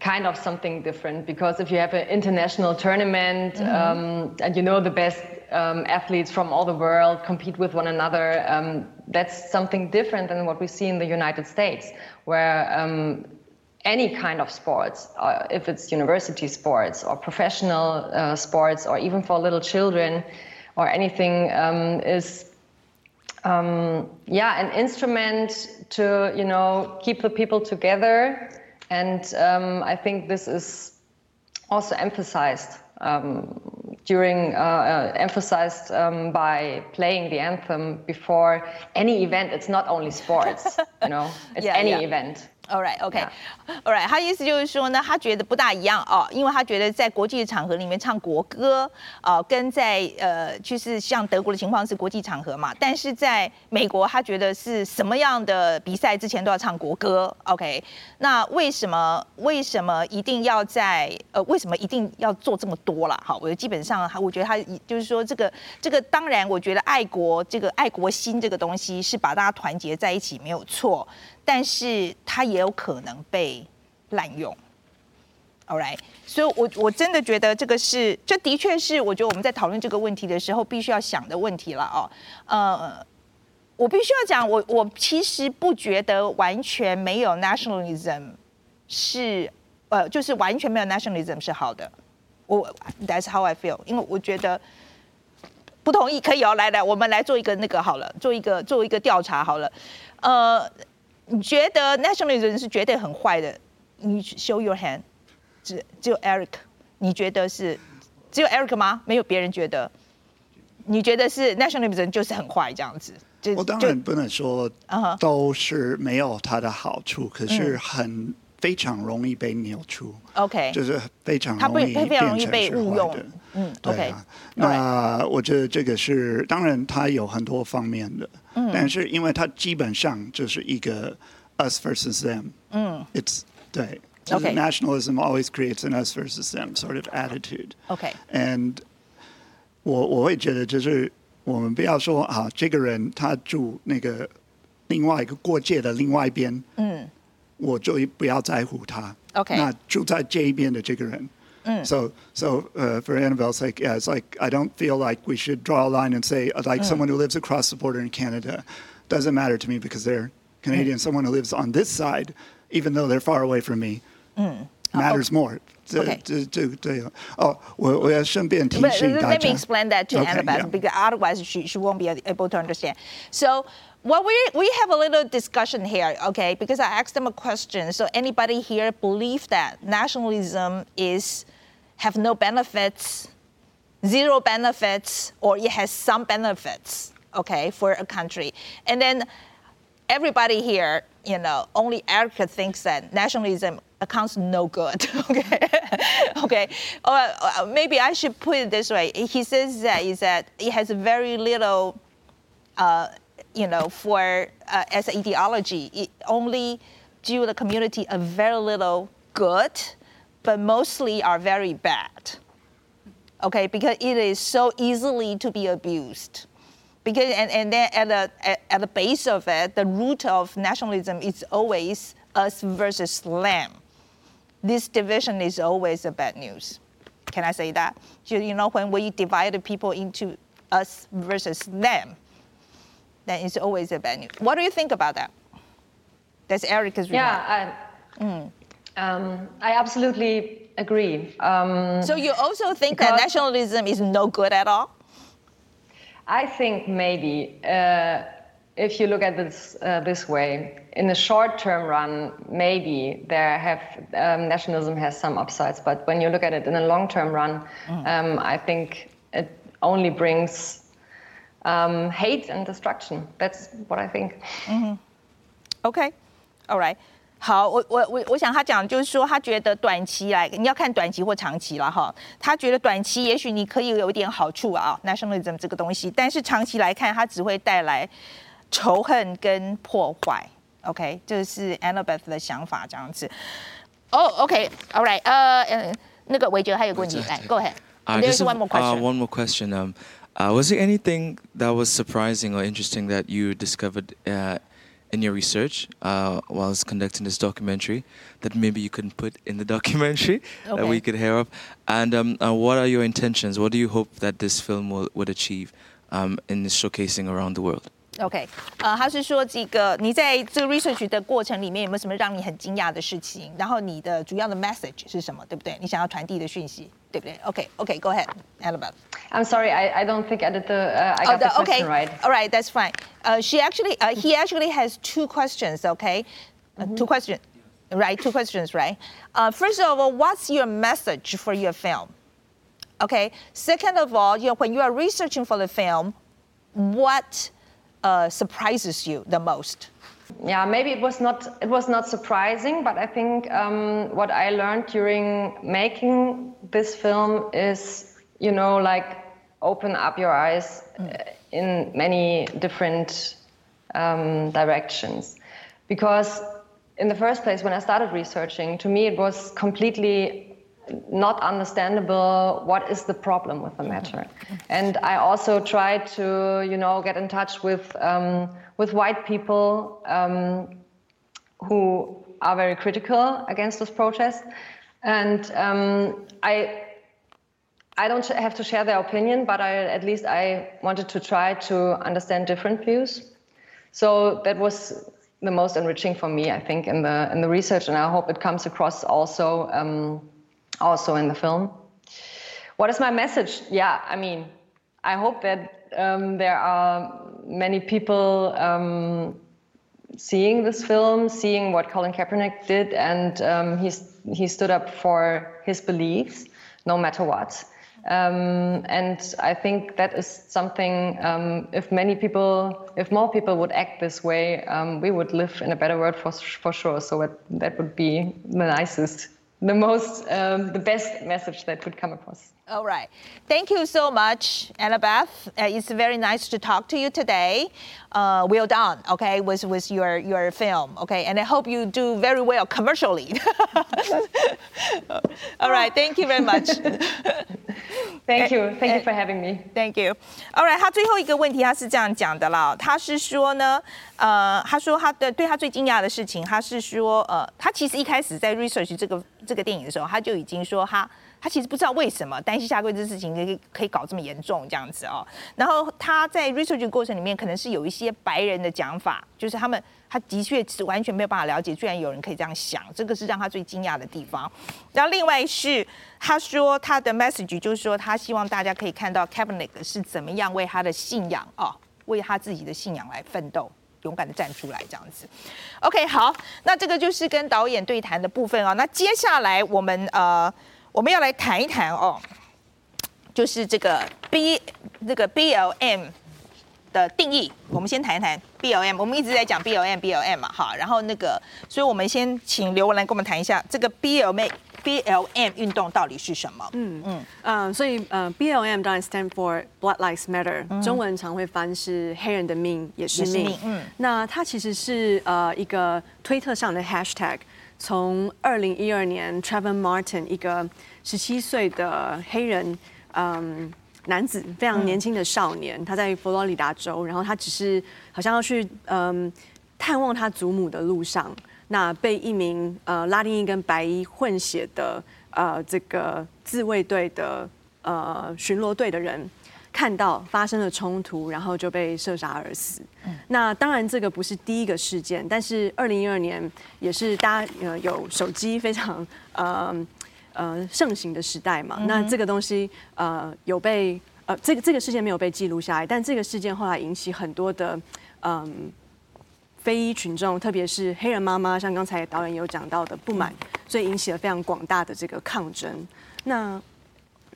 H: kind of something different because if you have an international tournament mm-hmm. um, and you know the best um, athletes from all the world compete with one another, um, that's something different than what we see in the United States, where um, any kind of sports, uh, if it's university sports or professional uh, sports or even for little children or anything, um, is um, yeah an instrument to you know keep the people together and um, I think this is also emphasized um, during uh, uh, emphasized um, by playing the anthem before any event. It's not only sports, you know, it's yeah, any yeah. event.
O: All right, OK, All right，他意思就是说呢，他觉得不大一样哦，因为他觉得在国际的场合里面唱国歌，呃，跟在呃，就是像德国的情况是国际场合嘛，但是在美国，他觉得是什么样的比赛之前都要唱国歌，OK？那为什么为什么一定要在呃，为什么一定要做这么多了？好，我基本上，我觉得他就是说这个这个，当然，我觉得爱国这个爱国心这个东西是把大家团结在一起，没有错。但是它也有可能被滥用 Alright，所以我我真的觉得这个是，这的确是我觉得我们在讨论这个问题的时候必须要想的问题了哦。呃，我必须要讲，我我其实不觉得完全没有 nationalism 是，呃，就是完全没有 nationalism 是好的。我 That's how I feel，因为我觉得不同意可以哦，来来，我们来做一个那个好了，做一个做一个调查好了，呃。你觉得 nationalism 是绝对很坏的？你 show your hand，只只有 Eric，你觉得是只有 Eric 吗？没有别人觉得？你觉得是 nationalism 就是很坏这样子？就
L: 我当然不能说都是没有它的好处，可是很非常容易被扭曲。
O: OK，
L: 就是非常容易变成是坏的。
O: 嗯
L: 对啊。那我觉得这个是当然，它有很多方面的。嗯，但是因为它基本上就是一个 us versus them，嗯，it's 对，就是 nationalism always creates an us versus them sort of attitude。OK，and 我我会觉得就是我们不要说啊，这个人他住那个另外一个过界的另外一边，嗯，我就不要在乎他。OK，那住在这一边的这个人。Mm. So, so uh, for Annabelle, it's like, yeah, it's like I don't feel like we should draw a line and say uh, like mm. someone who lives across the border in Canada doesn't matter to me because they're Canadian. Mm. Someone who lives on this side, even though they're far away from me, mm. matters oh, more. To, okay. To, to, to, oh, well, shouldn't be in. Let,
O: let me explain that to okay, Annabelle yeah. because otherwise she, she won't be able to understand. So well, we, we have a little discussion here, okay? Because I asked them a question. So anybody here believe that nationalism is have no benefits, zero benefits, or it has some benefits, okay, for a country? And then everybody here, you know, only Erica thinks that nationalism accounts no good. okay, okay. Or uh, maybe I should put it this way. He says that is that it has very little. Uh, you know, for uh, as an ideology, it only do the community a very little good, but mostly are very bad. Okay, because it is so easily to be abused. Because and, and then at the at, at the base of it, the root of nationalism is always us versus them. This division is always a bad news. Can I say that? You you know, when we divided people into us versus them, then it's always a bad news. What do you think about that? That's Erica's remark.
H: Yeah, I, mm. um, I absolutely agree. Um,
O: so you also think that nationalism is no good at all?
H: I think maybe uh, if you look at this uh, this way, in the short term run, maybe there have um, nationalism has some upsides, but when you look at it in the long term run, mm. um, I think it only brings um, hate and destruction. That's what I think.
O: Mm-hmm. Okay, all right. 好，我我我我想他讲就是说，他觉得短期来，你要看短期或长期了哈。他觉得短期也许你可以有一点好处啊，nationalism 这个东西，但是长期来看，它只会带来仇恨跟破坏。OK，这是 Annabeth 的想法这样子。哦、oh,，OK，all、okay, right，呃、uh,，那个韦哲还有个问题，来，Go
M: ahead。Uh, There's one more question. Uh, one more question. Um, uh, was there anything that was surprising or interesting that you discovered uh, in your research uh, whilst conducting this documentary that maybe you couldn't put in the documentary okay. that we could hear of? And um, uh, what are your intentions? What do you hope that this film will, would achieve um, in showcasing around the world?
O: OK，呃，他是说这个你在这个 research 的过程里面有没有什么让你很惊讶的事情？然后你的主要的 message 是什么？对不对？你想要传递的讯息，对不对？OK，OK，Go
H: ahead，Annabeth。I'm sorry, I I don't think I did the uh, I got oh, the, the question
O: okay.
H: right.
O: All right, that's fine. Uh, she actually, uh, he actually has two questions. Okay, uh, mm-hmm. two questions, right? Two questions, right? Uh, first of all, what's your message for your film? Okay. Second of all, you know, when you are researching for the film, what uh, surprises you the most?
H: Yeah, maybe it was not it was not surprising, but I think um, what I learned during making this film is, you know, like open up your eyes mm. in many different um, directions, because in the first place, when I started researching, to me it was completely not understandable what is the problem with the matter. And i also tried to you know get in touch with um, with white people um, who are very critical against this protest. And um, i i don't have to share their opinion but i at least i wanted to try to understand different views. So that was the most enriching for me i think in the in the research and i hope it comes across also um, also in the film. What is my message? Yeah, I mean, I hope that um, there are many people um, seeing this film, seeing what Colin Kaepernick did, and um, he stood up for his beliefs, no matter what. Um, and I think that is something. Um, if many people, if more people would act this way, um, we would live in a better world for for sure. So that would be the nicest the most, um, the best message that could come across.
O: All right. Thank you so much, Annabeth. Uh, it's very nice to talk to you today. Uh, well done, okay, with, with your, your film, okay? And I hope you do very well commercially. All right. Thank you very much.
H: Thank you. Thank you for having me.
O: Thank you. All right. 他最后一个问题，他是这样讲的啦。他是说呢，呃，他说他的对他最惊讶的事情，他是说，呃，他其实一开始在 research 这个这个电影的时候，他就已经说他。 他其实不知道为什么单膝下跪这事情可以可以搞这么严重这样子哦。然后他在 research 过程里面，可能是有一些白人的讲法，就是他们他的确是完全没有办法了解，居然有人可以这样想，这个是让他最惊讶的地方。然后另外是他说他的 message 就是说，他希望大家可以看到 Kaepernick 是怎么样为他的信仰哦，为他自己的信仰来奋斗。勇敢的站出来这样子。OK，好，那这个就是跟导演对谈的部分啊。那接下来我们呃我们要来谈一谈哦，就是这个 B 这个 BLM 的定义。我们先谈一谈 BLM，我们一直在讲 BLM BLM 嘛，哈。然后那个，所以我们先请刘文来跟我们谈一下这个 BLM。BLM 运动到底是什么？
F: 嗯嗯嗯，所以呃，BLM 当然 stand for Black Lives Matter，、嗯、中文常会翻是黑人的命也是命。是命嗯，那它其实是呃一个推特上的 hashtag，从二零一二年 Trayvon Martin 一个十七岁的黑人嗯、呃、男子，非常年轻的少年，嗯、他在佛罗里达州，然后他只是好像要去嗯、呃、探望他祖母的路上。那被一名呃拉丁裔跟白衣混血的呃这个自卫队的呃巡逻队的人看到发生了冲突，然后就被射杀而死。嗯、那当然这个不是第一个事件，但是二零一二年也是大家呃有手机非常 呃呃盛行的时代嘛。嗯、那这个东西呃有被呃这个这个事件没有被记录下来，但这个事件后来引起很多的嗯。呃非裔群众，特别是黑人妈妈，像刚才导演有讲到的不满，所以引起了非常广大的这个抗争。那，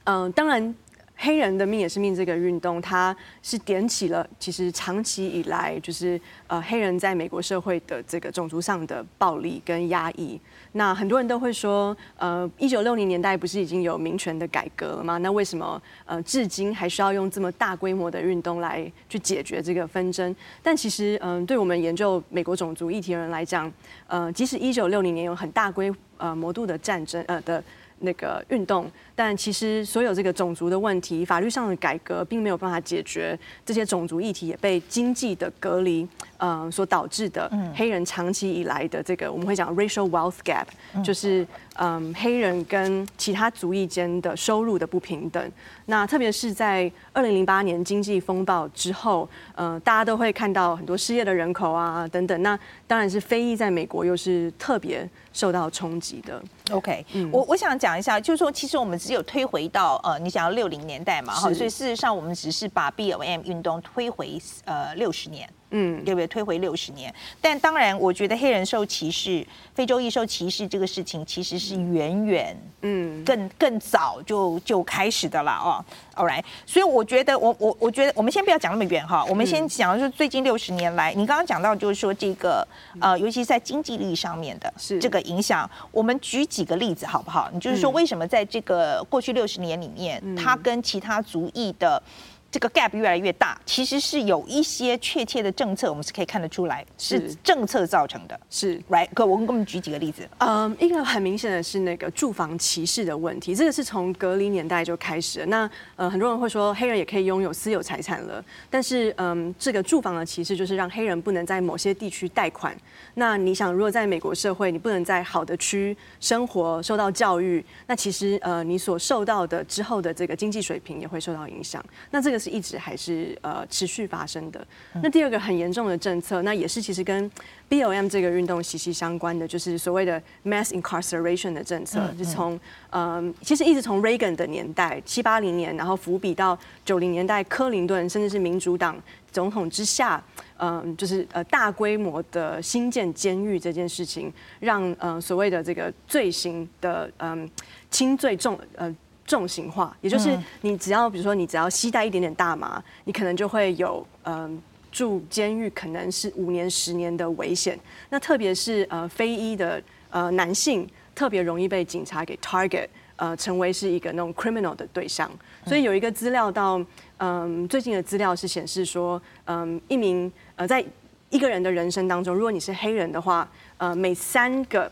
F: 嗯、呃，当然。黑人的命也是命，这个运动它是点起了其实长期以来就是呃黑人在美国社会的这个种族上的暴力跟压抑。那很多人都会说，呃，一九六零年代不是已经有民权的改革了吗？那为什么呃至今还需要用这么大规模的运动来去解决这个纷争？但其实嗯、对我们研究美国种族议题的人来讲，呃，即使一九六零年有很大规呃模度的战争呃的。那个运动，但其实所有这个种族的问题，法律上的改革并没有办法解决这些种族议题，也被经济的隔离，呃，所导致的黑人长期以来的这个我们会讲 racial wealth gap，就是嗯黑人跟其他族裔间的收入的不平等。那特别是在二零零八年经济风暴之后，呃，大家都会看到很多失业的人口啊等等。那当然是非裔在美国又是特别受到冲击的。
O: OK，嗯，我我想讲一下，就是说，其实我们只有推回到呃，你想要六零年代嘛，哈，所以事实上我们只是把 BLM 运动推回呃六十年。嗯，对不对？推回六十年，但当然，我觉得黑人受歧视、非洲裔受歧视这个事情，其实是远远嗯。更更早就就开始的了哦。All right，所以我觉得，我我我觉得，我们先不要讲那么远哈，我们先讲就是最近六十年来，你刚刚讲到就是说这个呃，尤其是在经济力上面的这个影响，我们举几个例子好不好？你就是说为什么在这个过去六十年里面，它跟其他族裔的这个 gap 越来越大，其实是有一些确切的政策，我们是可以看得出来是政策造成的。是，right？可我跟我们举几个例子。
F: 嗯，一个很明显的是那个住房歧视的问题，这个是从隔离年代就开始了。那呃，很多人会说黑人也可以拥有私有财产了，但是嗯，这个住房的歧视就是让黑人不能在某些地区贷款。那你想，如果在美国社会，你不能在好的区生活、受到教育，那其实呃，你所受到的之后的这个经济水平也会受到影响。那这个是。一直还是呃持续发生的。那第二个很严重的政策，那也是其实跟 B O M 这个运动息息相关的，就是所谓的 mass incarceration 的政策，嗯、就从嗯，其实一直从 Reagan 的年代七八零年，然后伏笔到九零年代克林顿，甚至是民主党总统之下，嗯，就是呃大规模的新建监狱这件事情，让嗯所谓的这个罪行的嗯轻罪重呃。重型化，也就是你只要比如说你只要携带一点点大麻，你可能就会有嗯、呃、住监狱可能是五年十年的危险。那特别是呃非裔的呃男性特别容易被警察给 target，呃成为是一个那种 criminal 的对象。所以有一个资料到嗯、呃、最近的资料是显示说嗯、呃、一名呃在一个人的人生当中，如果你是黑人的话，呃每三个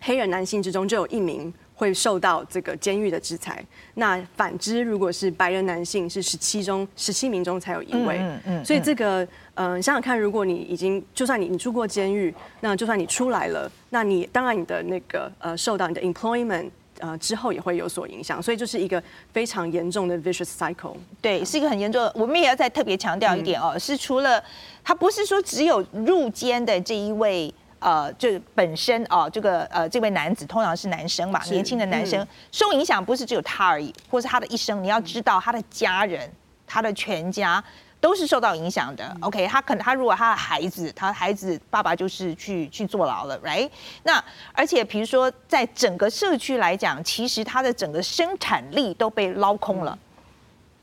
F: 黑人男性之中就有一名。会受到这个监狱的制裁。那反之，如果是白人男性，是十七中十七名中才有一位。嗯嗯。所以这个，嗯、呃，想想看，如果你已经，就算你你住过监狱，那就算你出来了，那你当然你的那个呃，受到你的 employment 呃之后也会有所影响。所以就是一个非常严重的 vicious cycle。
O: 对，是一个很严重的。我们也要再特别强调一点哦，嗯、是除了他不是说只有入监的这一位。呃，就本身哦、呃，这个呃，这位男子通常是男生嘛，年轻的男生、嗯、受影响不是只有他而已，或是他的一生。你要知道，他的家人，他的全家都是受到影响的。OK，他可能他如果他的孩子，他的孩子爸爸就是去去坐牢了，right？那而且比如说在整个社区来讲，其实他的整个生产力都被捞空了。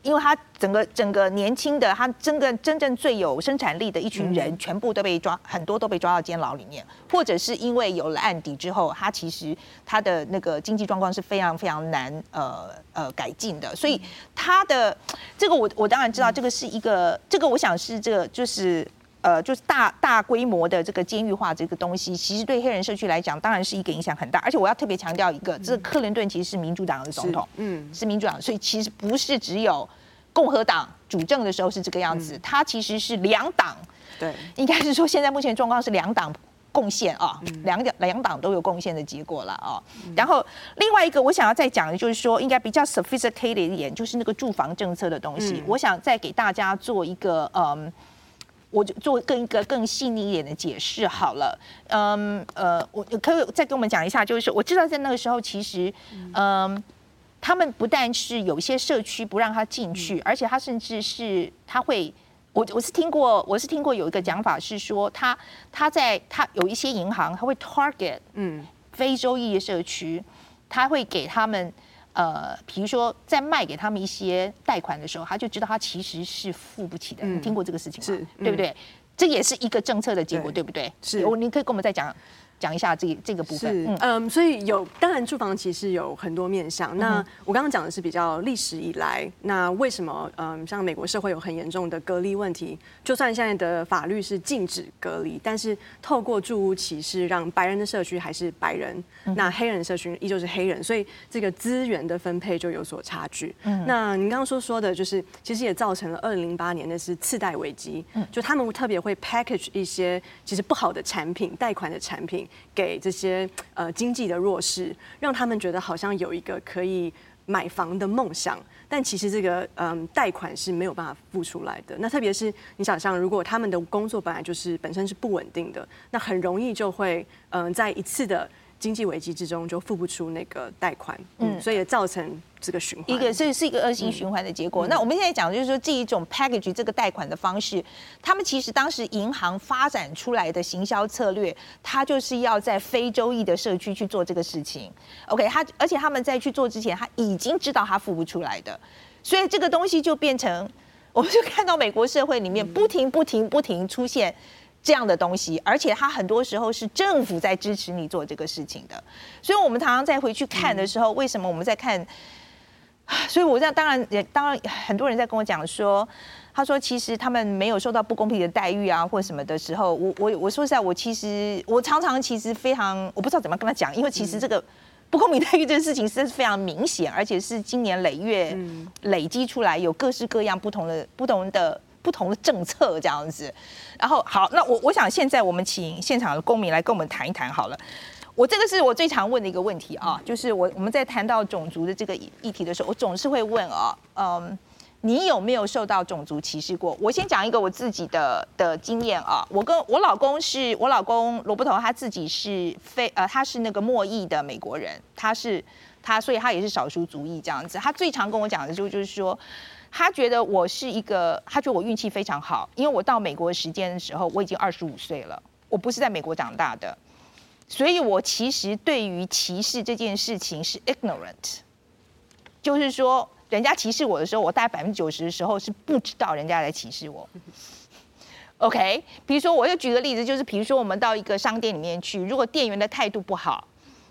O: 因为他整个整个年轻的他真的真正最有生产力的一群人，全部都被抓，很多都被抓到监牢里面，或者是因为有了案底之后，他其实他的那个经济状况是非常非常难呃呃改进的，所以他的这个我我当然知道这个是一个这个我想是这个就是呃就是大大规模的这个监狱化这个东西，其实对黑人社区来讲当然是一个影响很大，而且我要特别强调一个，这个克林顿其实是民主党的总统，嗯，是民主党，所以其实不是只有。共和党主政的时候是这个样子，他其实是两党，对，应该是说现在目前状况是两党贡献啊，两两两党都有贡献的结果了啊。然后另外一个我想要再讲的就是说，应该比较 sophisticated 一点，就是那个住房政策的东西。我想再给大家做一个嗯，我就做更一个更细腻一点的解释好了。嗯呃，我可以再跟我们讲一下，就是我知道在那个时候其实嗯。他们不但是有一些社区不让他进去，而且他甚至是他会，我我是听过，我是听过有一个讲法是说，他他在他有一些银行，他会 target 嗯非洲裔社区，他会给他们呃，比如说在卖给他们一些贷款的时候，他就知道他其实是付不起的。你听过这个事情吗？是，对不对？这也是一个政策的结果，对不对？是，我你可以跟我们再讲。讲一下这这个部分，嗯，
F: 嗯，所以有当然住房其实有很多面向。那我刚刚讲的是比较历史以来，那为什么嗯，像美国社会有很严重的隔离问题？就算现在的法律是禁止隔离，但是透过住屋歧视，让白人的社区还是白人，那黑人社区依旧是黑人，所以这个资源的分配就有所差距。嗯，那您刚刚说说的就是，其实也造成了二零零八年的是次贷危机。嗯，就他们特别会 package 一些其实不好的产品，贷款的产品。给这些呃经济的弱势，让他们觉得好像有一个可以买房的梦想，但其实这个嗯贷款是没有办法付出来的。那特别是你想象，如果他们的工作本来就是本身是不稳定的，那很容易就会嗯在一次的经济危机之中就付不出那个贷款，嗯，所以也造成。这个循环，
O: 一个这是一个恶性循环的结果。嗯、那我们现在讲的就是说，这一种 package 这个贷款的方式，他们其实当时银行发展出来的行销策略，它就是要在非洲裔的社区去做这个事情。OK，他而且他们在去做之前，他已经知道他付不出来的，所以这个东西就变成，我们就看到美国社会里面不停不停不停出现这样的东西，而且他很多时候是政府在支持你做这个事情的。所以我们常常在回去看的时候，为什么我们在看？所以，我这样当然也当然很多人在跟我讲说，他说其实他们没有受到不公平的待遇啊，或什么的时候，我我我说实在，我其实我常常其实非常我不知道怎么跟他讲，因为其实这个不公平待遇这件事情实在是非常明显，而且是今年累月累积出来，有各式各样不同的不同的不同的政策这样子。然后好，那我我想现在我们请现场的公民来跟我们谈一谈好了。我这个是我最常问的一个问题啊，就是我我们在谈到种族的这个议题的时候，我总是会问啊，嗯，你有没有受到种族歧视过？我先讲一个我自己的的经验啊，我跟我老公是我老公罗伯头，他自己是非呃他是那个墨裔的美国人，他是他所以他也是少数族裔这样子。他最常跟我讲的就就是说，他觉得我是一个，他觉得我运气非常好，因为我到美国时间的时候我已经二十五岁了，我不是在美国长大的。所以，我其实对于歧视这件事情是 ignorant，就是说，人家歧视我的时候，我大概百分之九十的时候是不知道人家在歧视我。OK，比如说，我又举个例子，就是比如说，我们到一个商店里面去，如果店员的态度不好，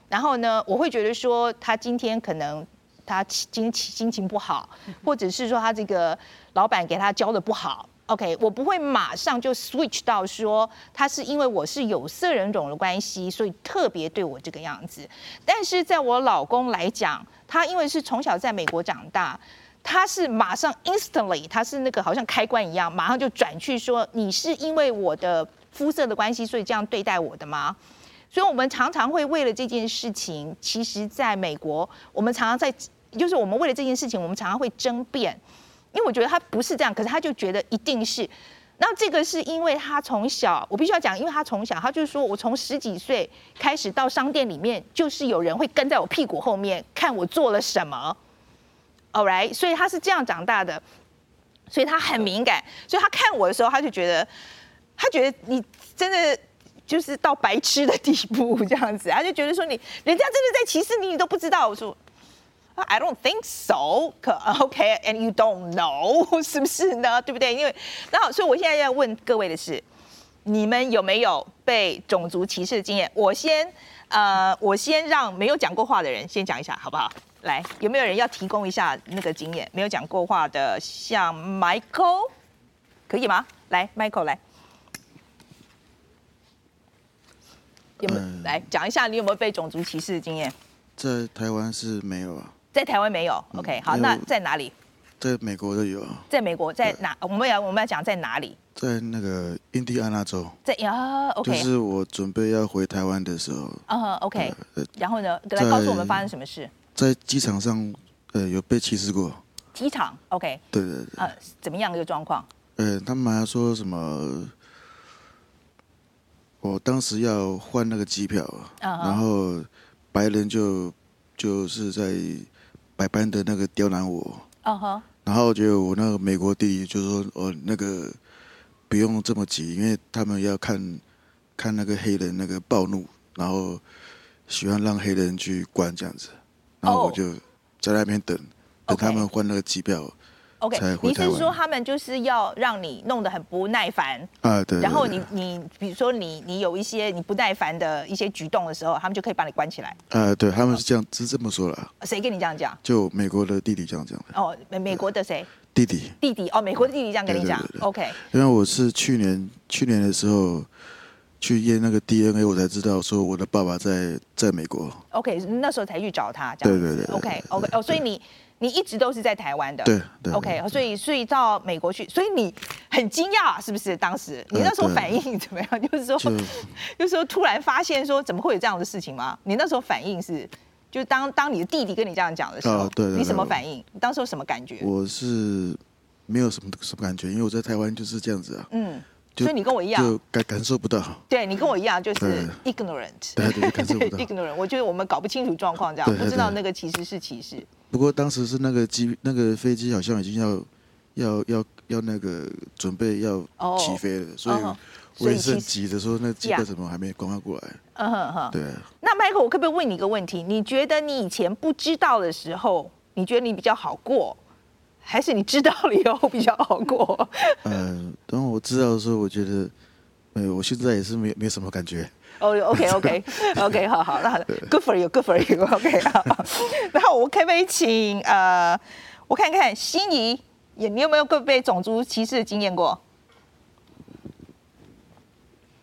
O: 然后呢，我会觉得说，他今天可能他心心情不好，或者是说他这个老板给他教的不好。OK，我不会马上就 switch 到说他是因为我是有色人种的关系，所以特别对我这个样子。但是在我老公来讲，他因为是从小在美国长大，他是马上 instantly，他是那个好像开关一样，马上就转去说你是因为我的肤色的关系，所以这样对待我的吗？所以我们常常会为了这件事情，其实在美国，我们常常在，就是我们为了这件事情，我们常常会争辩。因为我觉得他不是这样，可是他就觉得一定是。那这个是因为他从小，我必须要讲，因为他从小，他就是说我从十几岁开始到商店里面，就是有人会跟在我屁股后面看我做了什么。All right，所以他是这样长大的。所以他很敏感，所以他看我的时候，他就觉得，他觉得你真的就是到白痴的地步这样子，他就觉得说你人家真的在歧视你，你都不知道。我说，I don't think so，可 OK，and you don't know，是不是呢？对不对？因为，那好，所以我现在要问各位的是，你们有没有被种族歧视的经验？我先，呃，我先让没有讲过话的人先讲一下，好不好？来，有没有人要提供一下那个经验？没有讲过话的，像 Michael，可以吗？来，Michael 来，有没有、嗯、来讲一下你有没有被种族歧视的经验？
I: 在台湾是没有啊。
O: 在台湾没有，OK，好，那在哪里？
I: 在美国的有啊。
O: 在美国，在哪？我们要我们要讲在哪里？
I: 在那个印第安纳州。
O: 在呀，OK。
I: 就是我准备要回台湾的时候。
O: 嗯、uh,，OK、呃。然后呢，来告诉我们发生什么事？
I: 在机场上，呃，有被歧视过。
O: 机场，OK。对对对。呃，怎么样的一个状况？
I: 呃，他们还说什么？我当时要换那个机票，uh -huh. 然后白人就就是在百般的那个刁难我。嗯哼。然后就我那个美国弟弟就说：“哦，那个不用这么急，因为他们要看看那个黑人那个暴怒，然后喜欢让黑人去关这样子。”然后我就在那边等，oh, 等他们换那个机票
O: ，OK。你是说他们就是要让你弄得很不耐烦
I: 啊？对。
O: 然后你你比如说你你有一些你不耐烦的一些举动的时候，他们就可以把你关起来。
I: 啊，对，他们是这样，是这么说了。
O: 谁跟你这样讲？
I: 就美国的弟弟这样讲的。
O: 哦，美美国的谁？
I: 弟弟。
O: 弟弟哦，美国的弟弟这样跟你
I: 讲。
O: OK。
I: 因为我是去年去年的时候。去验那个 DNA，我才知道说我的爸爸在在美国。
O: OK，那时候才去找他，这样子。对对对。OK OK 哦，所以你你一直都是在台湾的。
I: 对对。
O: OK，所以所以到美国去，所以你很惊讶是不是？当时你那时候反应怎么样？就是说，就，是说突然发现说怎么会有这样的事情吗？你那时候反应是，就是当当你的弟弟跟你这样讲的时候，对，你什么反应？你当时有什么感觉？
I: 我是没有什么什么感觉，因为我在台湾就是这样子啊。嗯。
O: 所以你跟我一样，
I: 就感感受不到。
O: 对，你跟我一样，就是 ignorant。
I: 对对，感受不到。
O: ignorant，我觉得我们搞不清楚状况，这样不知道那个其实是歧视。
I: 不过当时是那个机那个飞机好像已经要要要要那个准备要起飞了，所以我也是很急的说，那机票怎么还没赶快过来？嗯哼哼。对。
O: 那 Michael，我可不可以问你一个问题？你觉得你以前不知道的时候，你觉得你比较好过？还是你知道了以后比较好过？
I: 嗯、呃，当我知道的时候，我觉得，呃，我现在也是没没什么感觉。
O: 哦、oh,，OK，OK，OK，okay, okay, 好好，那 Good for you，Good for you，OK，好。然后我可不可以请呃，我看看心仪，你有没有过被种族歧视的经验过？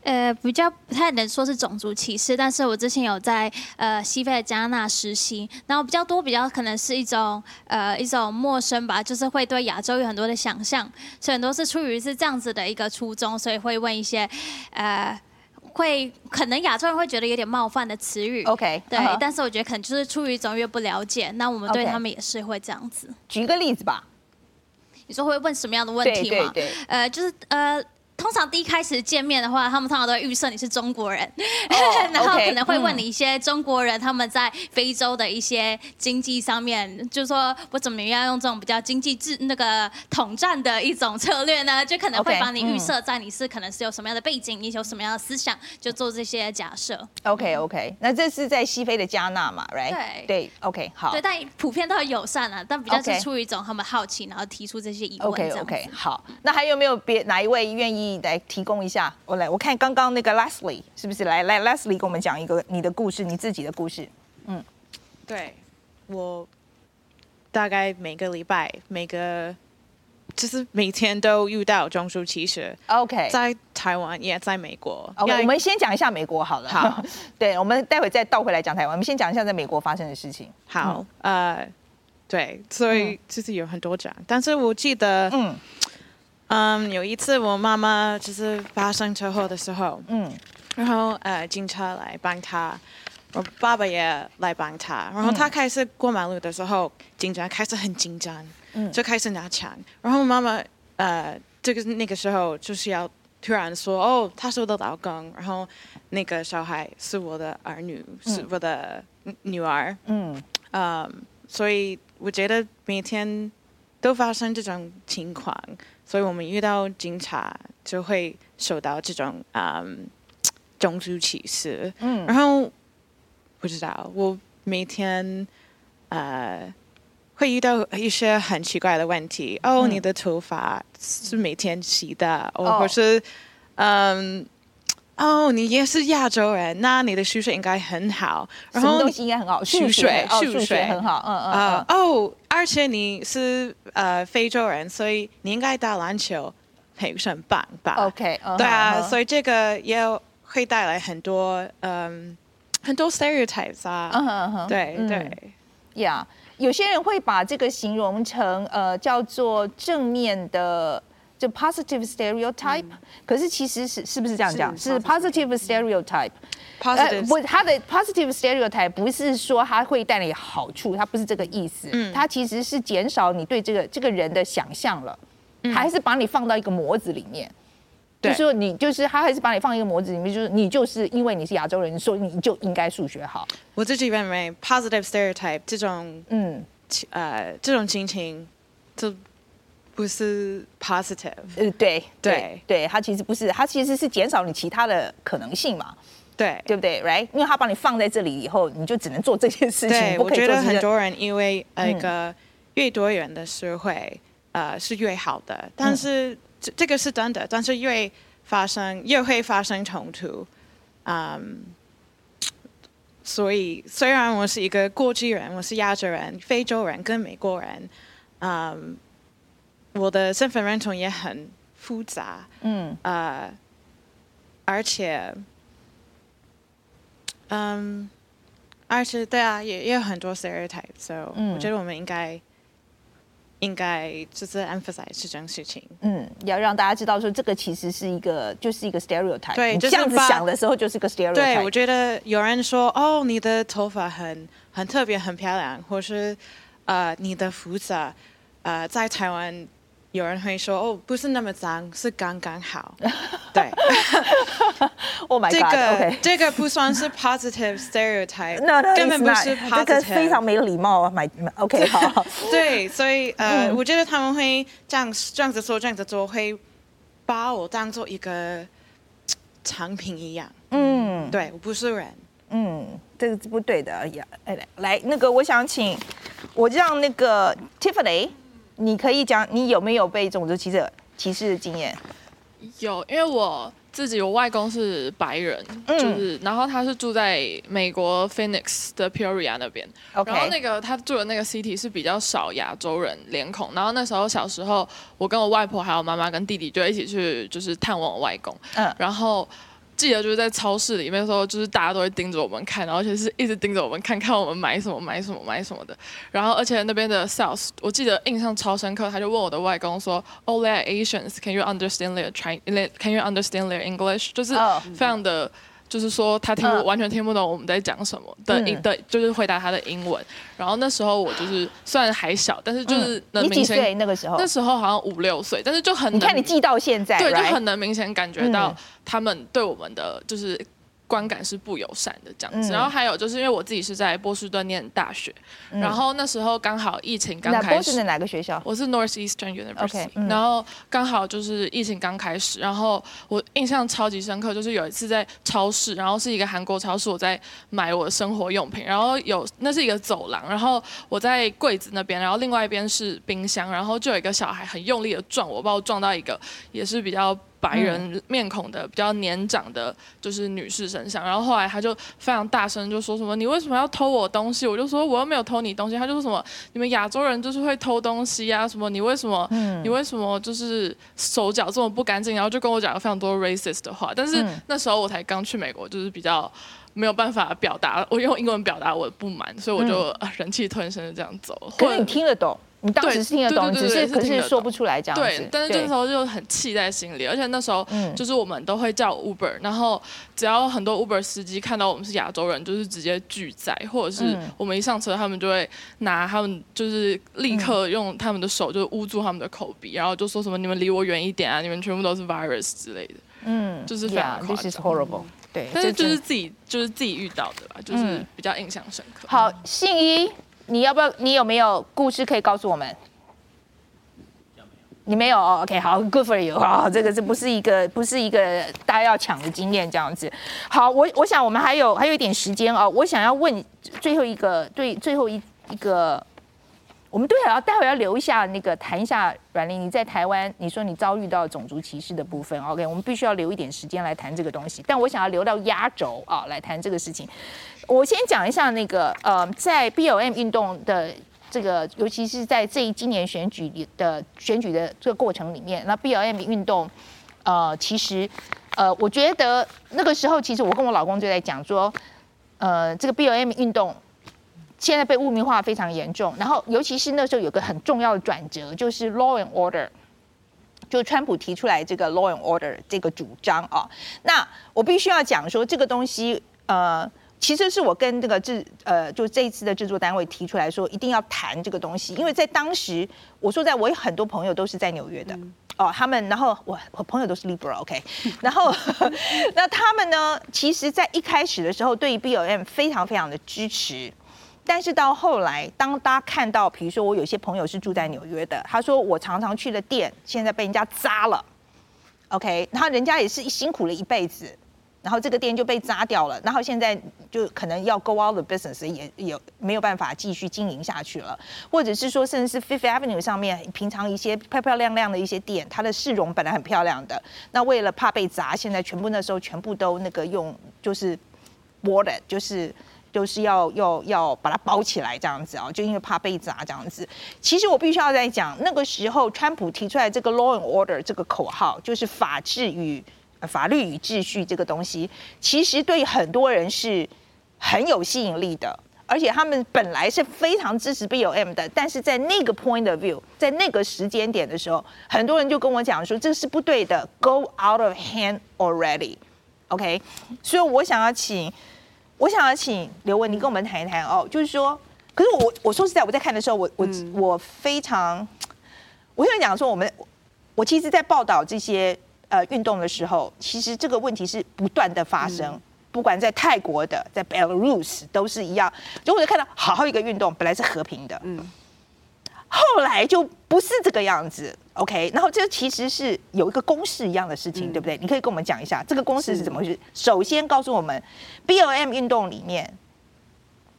J: 呃，比较不太能说是种族歧视，但是我之前有在呃西非的加纳实习，然后比较多比较可能是一种呃一种陌生吧，就是会对亚洲有很多的想象，所以很多是出于是这样子的一个初衷，所以会问一些呃会可能亚洲人会觉得有点冒犯的词语
O: ，OK，
J: 对，uh -huh. 但是我觉得可能就是出于一种越不了解，那我们对他们也是会这样子。
O: 举一个例子吧，
J: 你说会问什么样的问题吗？
O: 对对对，
J: 呃，就是呃。通常第一开始见面的话，他们通常都会预设你是中国人，oh, 然后可能会问你一些中国人他们在非洲的一些经济上面，就是说我怎么样用这种比较经济制那个统战的一种策略呢？就可能会把你预设在你是可能是有什么样的背景，你有什么样的思想，就做这些假设。
O: OK OK，那这是在西非的加纳嘛，right？对对，OK 好。
J: 对，但普遍都很友善啊，但比较是出于一种他们好奇，然后提出这些疑问。
O: OK OK 好，那还有没有别哪一位愿意？来提供一下，我来，我看刚刚那个 Leslie 是不是来来 Leslie 跟我们讲一个你的故事，你自己的故事。嗯，
K: 对，我大概每个礼拜每个就是每天都遇到种族歧视。
O: OK，
K: 在台湾也在美国。
O: OK，我们先讲一下美国好了。好，对，我们待会再倒回来讲台湾。我们先讲一下在美国发生的事情。
K: 好，嗯、呃，对，所以就是有很多讲，但是我记得，嗯。嗯、um，有一次我妈妈就是发生车祸的时候，嗯，然后呃警察来帮她，我爸爸也来帮她，然后她开始过马路的时候，警察开始很紧张，嗯，就开始拿枪，然后妈妈呃这个那个时候就是要突然说哦，他是我的老公，然后那个小孩是我的儿女，嗯、是我的女儿，嗯，嗯，所以我觉得每天。
E: 都发生这种情况，所以我们遇到警察就会受到这种嗯种族歧视。嗯，然后不知道我每天呃会遇到一些很奇怪的问题。哦，你的头发是每天洗的，哦，或是嗯。哦，你也是亚洲人，那你的数学应该很好。然
O: 后东西应该很好？数学，数学很好。嗯嗯。
E: 啊哦，而且你是呃非洲人，所以你应该打篮球很很棒吧
O: ？OK。
E: 对啊，所以这个也会带来很多嗯很多 stereotypes 啊。嗯嗯嗯。对对。
O: 呀，有些人会把这个形容成呃叫做正面的。就 positive stereotype，、嗯、可是其实是是不是这样讲？是 positive stereotype。呃，不，它的 positive stereotype 不是说它会带来好处，它不是这个意思。嗯，它其实是减少你对这个这个人的想象了，嗯、还是把你放到一个模子里面。对，就是说你就是他还是把你放一个模子里面，就是你就是因为你是亚洲人，所以你就应该数学好。
E: 我自己认为 positive stereotype 这种嗯呃这种情形就。不是 positive，
O: 呃，对对对，它其实不是，它其实是减少你其他的可能性嘛，
E: 对
O: 对不对？Right？因为他把你放在这里以后，你就只能做这件事情。
E: 对，我觉得很多人因为那个越多元的社会，呃，是越好的，但是这这个是真的，但是越发生越会发生冲突，嗯，所以虽然我是一个国际人，我是亚洲人、非洲人跟美国人，嗯。我的身份认同也很复杂，嗯，呃，而且，嗯，而且对啊，也也有很多 stereotype，所以我觉得我们应该应该就是 emphasize 这件事情，
O: 嗯，要让大家知道说这个其实是一个就是一个 stereotype，对，这样子想的时候就是个 stereotype。
E: 对，我觉得有人说哦，你的头发很很特别，很漂亮，或是呃，你的肤色，呃，在台湾。有人会说哦，不是那么脏，是刚刚好。对
O: ，Oh my God，
E: 这个
O: okay.
E: 这个不算是 positive stereotype，no,
O: no,
E: 根本不是 positive，
O: 这个非常没礼貌啊。My OK，好。
E: 对，所以呃、嗯，我觉得他们会这样这样子说，这样子做，会把我当做一个产品一样。嗯，对，我不是人。
O: 嗯，这个是不对的。呀，哎，来，那个我想请我让那个 Tiffany。你可以讲你有没有被种族歧视歧视的经验？
P: 有，因为我自己我外公是白人，嗯、就是然后他是住在美国 Phoenix 的 Peoria 那边.然后那个他住的那个 city 是比较少亚洲人脸孔，然后那时候小时候我跟我外婆还有妈妈跟弟弟就一起去就是探望我外公，嗯，然后。记得就是在超市里面的时候，就是大家都会盯着我们看，然后而且是一直盯着我们看，看我们买什么买什么买什么的。然后而且那边的 sales，我记得印象超深刻，他就问我的外公说：“Oh, they're Asians. Can you understand their Chinese? Can you understand their English?” 就是非常的。Oh. 就是说他听不完全听不懂我们在讲什么的英的，就是回答他的英文。然后那时候我就是虽然还小，但是就是能明显
O: 那个时候
P: 那时候好像五六岁，但是就很
O: 你看你记到现在，
P: 对，就很能明显感觉到他们对我们的就是。观感是不友善的这样子，嗯，然后还有就是因为我自己是在波士顿念大学，嗯，然后那时候刚好疫情刚开始。
O: 波士顿哪个学校？
P: 我是 Northeastern University。
O: Okay, 嗯，
P: 然后刚好就是疫情刚开始，然后我印象超级深刻，就是有一次在超市，然后是一个韩国超市，我在买我的生活用品，然后有那是一个走廊，然后我在柜子那边，然后另外一边是冰箱，然后就有一个小孩很用力的撞我，把我撞到一个也是比较。白人面孔的比较年长的，就是女士身上，然后后来他就非常大声就说什么：“你为什么要偷我东西？”我就说：“我又没有偷你东西。”他就说什么：“你们亚洲人就是会偷东西啊，什么你为什么，你为什么就是手脚这么不干净？”然后就跟我讲了非常多 racist 的话。但是那时候我才刚去美国，就是比较没有办法表达，我用英文表达我的不满，所以我就忍气吞声的这样走。
O: 可是你听得懂？你当时是听得懂，只是可是说不出来这样子。
P: 对，但是这时候就很气在心里，而且那时候就是我们都会叫 Uber，然后只要很多 Uber 司机看到我们是亚洲人，就是直接拒载，或者是我们一上车，他们就会拿他们就是立刻用他们的手就捂住他们的口鼻，然后就说什么你们离我远一点啊，你们全部都是 virus 之类的。嗯，就是非常夸张。
O: This is horrible。对，
P: 但是就是自己就是自己遇到的吧，就是比较印象深刻。
O: 好，信一。你要不要？你有没有故事可以告诉我们？你没有？OK，好，Good for you 啊！这个这不是一个不是一个大家要抢的经验这样子。好，我我想我们还有还有一点时间哦，我想要问最后一个对最后一一个，我们对了，待会要留一下那个谈一下阮玲，你在台湾你说你遭遇到种族歧视的部分，OK，我们必须要留一点时间来谈这个东西。但我想要留到压轴啊来谈这个事情。我先讲一下那个呃，在 BLM 运动的。这个尤其是在这一今年选举的选举的这个过程里面，那 BLM 运动，呃，其实，呃，我觉得那个时候，其实我跟我老公就在讲说，呃，这个 BLM 运动现在被污名化非常严重，然后尤其是那时候有个很重要的转折，就是 Law and Order，就川普提出来这个 Law and Order 这个主张啊，那我必须要讲说这个东西，呃。其实是我跟这个制呃，就这一次的制作单位提出来说，一定要谈这个东西，因为在当时，我说在我有很多朋友都是在纽约的、嗯、哦，他们然后我我朋友都是 liberal，OK，okay? 然后 那他们呢，其实在一开始的时候对于 B O M 非常非常的支持，但是到后来，当大家看到，比如说我有些朋友是住在纽约的，他说我常常去的店现在被人家砸了，OK，然后人家也是辛苦了一辈子。然后这个店就被砸掉了，然后现在就可能要 go out the business，也也没有办法继续经营下去了，或者是说，甚至是 Fifth Avenue 上面平常一些漂漂亮亮的一些店，它的市容本来很漂亮的，那为了怕被砸，现在全部那时候全部都那个用就是 boarded，就是就是要要要把它包起来这样子啊，就因为怕被砸这样子。其实我必须要再讲，那个时候川普提出来这个 law and order 这个口号，就是法治与。法律与秩序这个东西，其实对很多人是很有吸引力的，而且他们本来是非常支持 BOM 的，但是在那个 point of view，在那个时间点的时候，很多人就跟我讲说这是不对的，go out of hand already，OK？所以我想要请，我想要请刘文，你跟我们谈一谈哦，就是说，可是我我说实在，我在看的时候，我我我非常，我想讲说，我们我其实，在报道这些。呃，运动的时候，其实这个问题是不断的发生，嗯、不管在泰国的，在 Belarus 都是一样。就我就看到好好一个运动，本来是和平的，嗯，后来就不是这个样子，OK。然后这其实是有一个公式一样的事情，嗯、对不对？你可以跟我们讲一下这个公式是怎么回事？首先告诉我们，BOM 运动里面。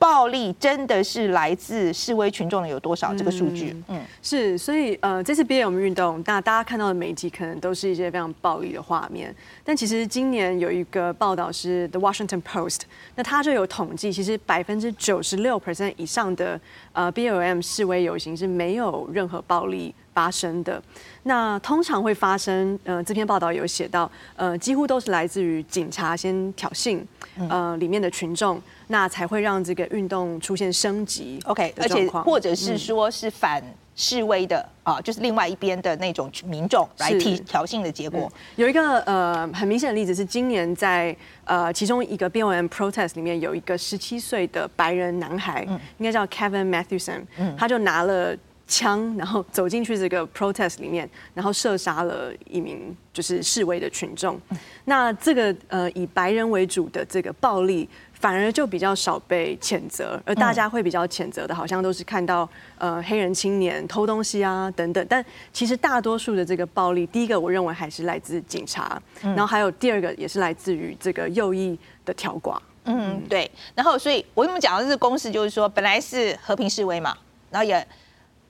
O: 暴力真的是来自示威群众的有多少？这个数据，嗯，
F: 是，所以呃，这次 BLM 运动，那大家看到的媒体可能都是一些非常暴力的画面。但其实今年有一个报道是 The Washington Post，那它就有统计，其实百分之九十六 percent 以上的呃 BLM 示威游行是没有任何暴力发生的。那通常会发生，呃，这篇报道有写到，呃，几乎都是来自于警察先挑衅，呃，里面的群众。那才会让这个运动出现升级，OK，而且
O: 或者是说是反示威的、嗯、啊，就是另外一边的那种民众来提挑衅的结果。
F: 嗯、有一个呃很明显的例子是，今年在呃其中一个 BLM protest 里面，有一个十七岁的白人男孩，嗯、应该叫 Kevin Matthewson，、嗯、他就拿了枪，然后走进去这个 protest 里面，然后射杀了一名就是示威的群众。嗯、那这个呃以白人为主的这个暴力。反而就比较少被谴责，而大家会比较谴责的，好像都是看到呃黑人青年偷东西啊等等。但其实大多数的这个暴力，第一个我认为还是来自警察，然后还有第二个也是来自于这个右翼的挑寡。
O: 嗯，对。然后所以我跟你们讲的这个公式就是说，本来是和平示威嘛，然后也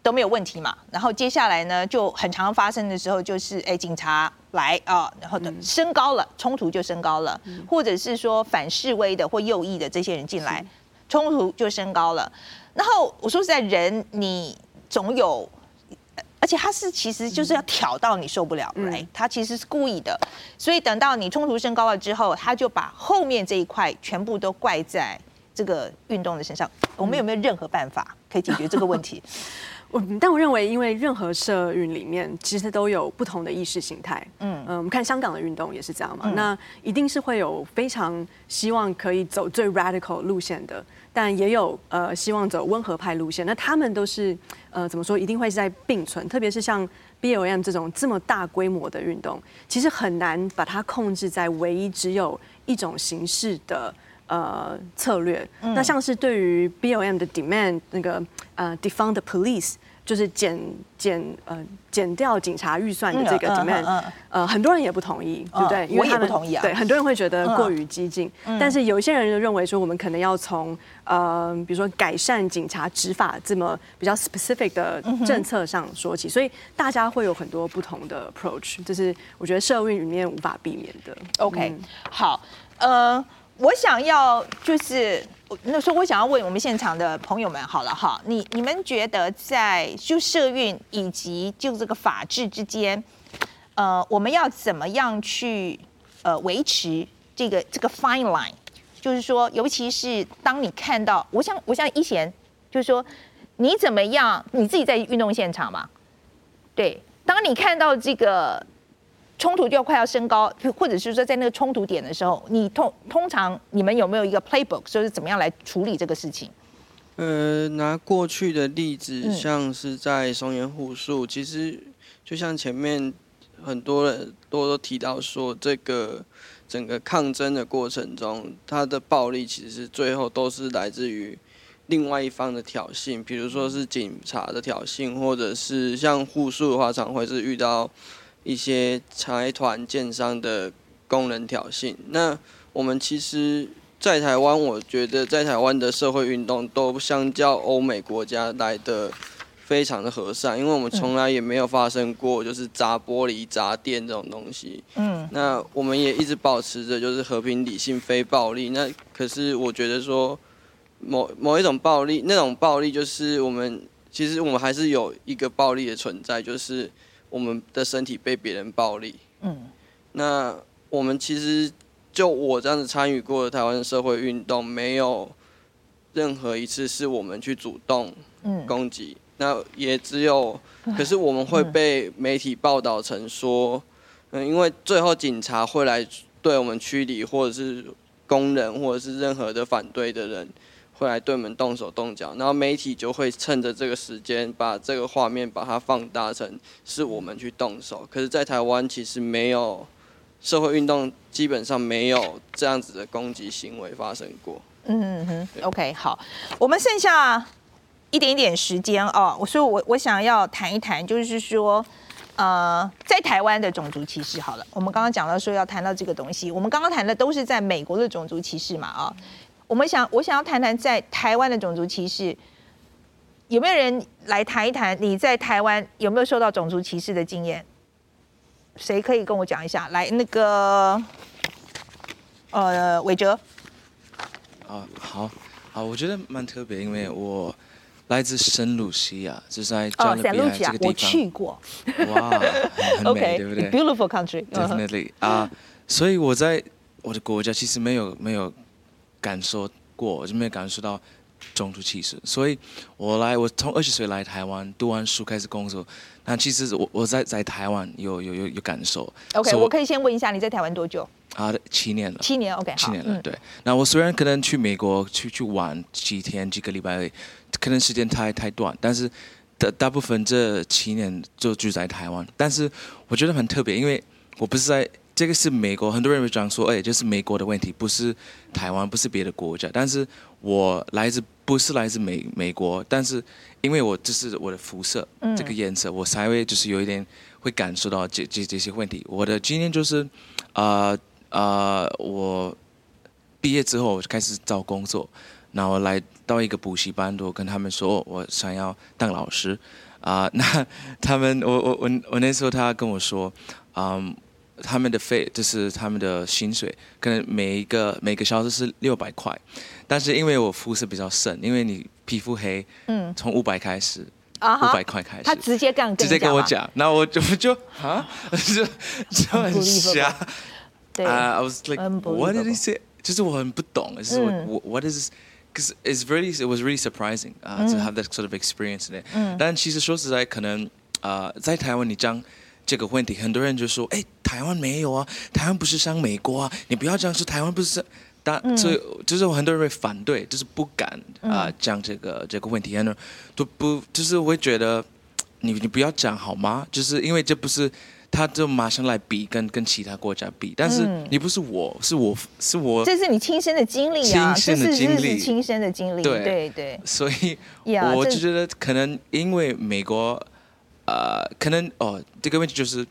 O: 都没有问题嘛，然后接下来呢就很常发生的时候就是哎警察。来啊，然后的升高了，冲突就升高了，嗯、或者是说反示威的或右翼的这些人进来，冲突就升高了。然后我说实在，人你总有，而且他是其实就是要挑到你受不了，来、嗯，他其实是故意的。所以等到你冲突升高了之后，他就把后面这一块全部都怪在这个运动的身上。我们有没有任何办法可以解决这个问题？
F: 但我认为，因为任何社运里面其实都有不同的意识形态。嗯嗯，我们看香港的运动也是这样嘛。嗯、那一定是会有非常希望可以走最 radical 路线的，但也有呃希望走温和派路线。那他们都是呃怎么说？一定会是在并存。特别是像 BOM 这种这么大规模的运动，其实很难把它控制在唯一只有一种形式的。呃，策略，嗯、那像是对于 BOM 的 demand 那个呃 defund the police，就是减减呃减掉警察预算的这个嗯嗯、呃很多人也不同意，对不对？因为他们
O: 我也不同意啊。
F: 对，很多人会觉得过于激进，嗯、但是有一些人就认为说，我们可能要从呃比如说改善警察执法这么比较 specific 的政策上说起，所以大家会有很多不同的 approach，这是我觉得社运里面无法避免的。
O: OK，、嗯、好，呃，我想要就是。那时候我想要问我们现场的朋友们，好了哈，你你们觉得在就社运以及就这个法治之间，呃，我们要怎么样去呃维持这个这个 fine line？就是说，尤其是当你看到，我想我想一贤就是说，你怎么样？你自己在运动现场嘛？对，当你看到这个。冲突就快要升高，或者是说在那个冲突点的时候，你通通常你们有没有一个 playbook，就是怎么样来处理这个事情？
Q: 呃，拿过去的例子，像是在松原护树，其实就像前面很多人多都提到说，这个整个抗争的过程中，它的暴力其实最后都是来自于另外一方的挑衅，比如说是警察的挑衅，或者是像护树的话，常会是遇到。一些财团、建商的功能挑衅。那我们其实，在台湾，我觉得在台湾的社会运动都相较欧美国家来的非常的和善，因为我们从来也没有发生过就是砸玻璃、砸店这种东西。嗯。那我们也一直保持着就是和平、理性、非暴力。那可是我觉得说，某某一种暴力，那种暴力就是我们其实我们还是有一个暴力的存在，就是。我们的身体被别人暴力，嗯，那我们其实就我这样子参与过的台湾的社会运动，没有任何一次是我们去主动攻击，嗯，那也只有，可是我们会被媒体报道成说，嗯，因为最后警察会来对我们驱离，或者是工人，或者是任何的反对的人。会来对我们动手动脚，然后媒体就会趁着这个时间把这个画面把它放大成是我们去动手。可是，在台湾其实没有社会运动，基本上没有这样子的攻击行为发生过。
O: 嗯哼，OK，好，我们剩下一点点时间哦，所以我我想要谈一谈，就是说，呃，在台湾的种族歧视。好了，我们刚刚讲到说要谈到这个东西，我们刚刚谈的都是在美国的种族歧视嘛，啊、我们想，我想要谈谈在台湾的种族歧视，有没有人来谈一谈？你在台湾有没有受到种族歧视的经验？谁可以跟我讲一下？来，那个，呃，伟哲。
M: 啊，好，好，我觉得蛮特别，因为我来自圣露西亚，就是在加勒比海这个地方。
O: 我去过。
M: 哇，很，美，
O: okay,
M: 对不对
O: ？Beautiful country，definitely。
M: 啊，所以我在我的国家其实没有没有。感受过，就没有感受到种族歧视，所以我来，我从二十岁来台湾，读完书开始工作。那其实我我在在台湾有有有有感受。
O: OK，我可以先问一下你在台湾多久？
M: 啊，七年了。
O: 七年，OK，
M: 七年了，嗯、对。那我虽然可能去美国去去玩几天几个礼拜，可能时间太太短，但是大大部分这七年就住在台湾。但是我觉得很特别，因为我不是在。这个是美国，很多人会讲说，哎，这是美国的问题，不是台湾，不是别的国家。但是我来自不是来自美美国，但是因为我这是我的肤色，嗯、这个颜色，我才会就是有一点会感受到这这这些问题。我的经验就是，啊、呃、啊、呃，我毕业之后我就开始找工作，然后来到一个补习班，我跟他们说我想要当老师，啊、呃，那他们我我我我那时候他跟我说，嗯。他们的费就是他们的薪水，可能每一个每个小时是六百块，但是因为我肤色比较深，因为你皮肤黑，嗯，从五百开始，五百块开始，
O: 他直接这样
M: 直接跟我讲，那我就就啊，就就很瞎，
O: 对。
M: 啊、uh,，I was like what did he say？就是我很不懂，就是我、嗯、what is？Because it's really it was really surprising 啊、uh, 嗯、to have that sort of experience in it、嗯。但其实说实在，可能啊、uh, 在台湾你讲。这个问题，很多人就说：“哎，台湾没有啊，台湾不是像美国啊，你不要这样说，台湾不是。”但所以就是很多人会反对，就是不敢啊、呃、讲这个这个问题，很多都不就是我会觉得你你不要讲好吗？就是因为这不是他就马上来比跟跟其他国家比，但是你不是我，是我是我，
O: 这是你亲身的经历啊，
M: 亲身的经历，
O: 亲身的经历，对。对对，
M: 所以我就觉得可能因为美国，呃，可能哦，这个问题就是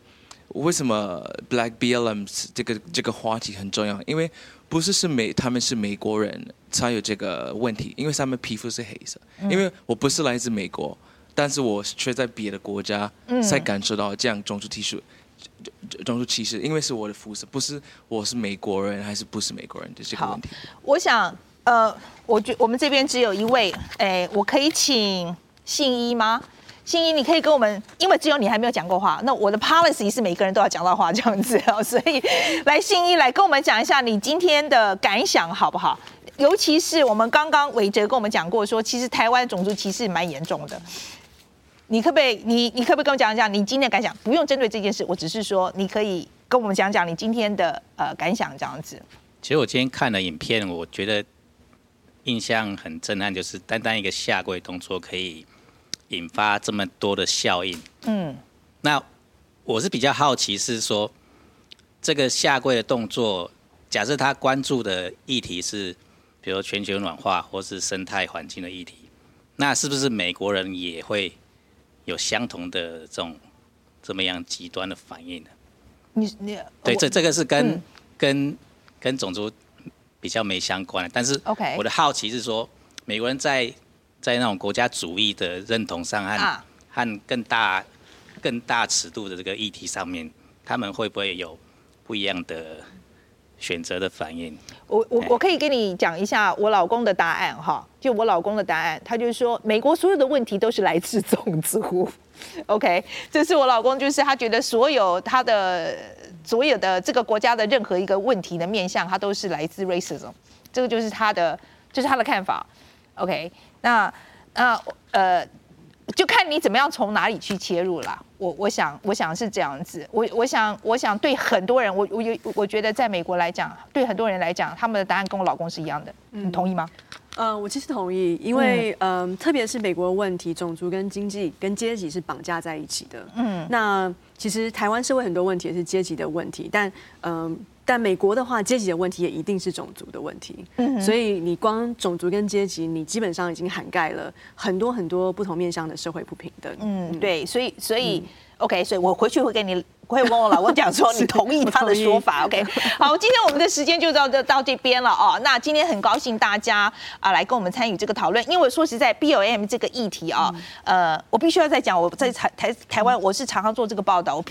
M: 为什么 Black BLM 这个这个话题很重要，因为不是是美他们是美国人才有这个问题，因为他们皮肤是黑色，因为我不是来自美国。但是我却在别的国家才感受到这样种族歧视，种族歧视，因为是我的肤色，不是我是美国人还是不是美国人的这个问题。
O: 我想，呃，我觉我们这边只有一位，哎，我可以请信一吗？信一，你可以跟我们，因为只有你还没有讲过话，那我的 policy 是每个人都要讲到话这样子哦，所以来信一来跟我们讲一下你今天的感想好不好？尤其是我们刚刚伟哲跟我们讲过说，其实台湾种族歧视蛮严重的。你可不可以，你你可不可以跟我讲一讲你今天的感想？不用针对这件事，我只是说你可以跟我们讲讲你今天的呃感想这样子。
R: 其实我今天看了影片，我觉得印象很震撼，就是单单一个下跪动作可以引发这么多的效应。嗯，那我是比较好奇是说，这个下跪的动作，假设他关注的议题是，比如全球暖化或是生态环境的议题，那是不是美国人也会？有相同的这种这么样极端的反应呢，
O: 你你
R: 对这这个是跟、嗯、跟跟种族比较没相关的，但是 OK，我的好奇是说，美国人在在那种国家主义的认同上和、啊、和更大更大尺度的这个议题上面，他们会不会有不一样的选择的反应？
O: 我我我可以跟你讲一下我老公的答案哈。就我老公的答案，他就是说，美国所有的问题都是来自种族。OK，这是我老公，就是他觉得所有他的所有的这个国家的任何一个问题的面向，他都是来自 racism。这个就是他的，就是他的看法。OK，那那呃，就看你怎么样从哪里去切入啦。我我想我想是这样子。我我想我想对很多人，我我有我觉得在美国来讲，对很多人来讲，他们的答案跟我老公是一样的。你同意吗？
F: 呃，我其实同意，因为嗯、呃，特别是美国的问题，种族跟经济跟阶级是绑架在一起的。嗯，那其实台湾社会很多问题也是阶级的问题，但嗯、呃，但美国的话，阶级的问题也一定是种族的问题。嗯，所以你光种族跟阶级，你基本上已经涵盖了很多很多不同面向的社会不平等。嗯，对，所以所以、嗯、OK，所以我回去会给你。会问我老公讲说，你同意他的说法？OK，好，今天我们的时间就到这到这边了哦。那今天很高兴大家啊来跟我们参与这个讨论，因为说实在，BOM 这个议题啊，呃，我必须要再讲，我在台台台湾，我是常常做这个报道，我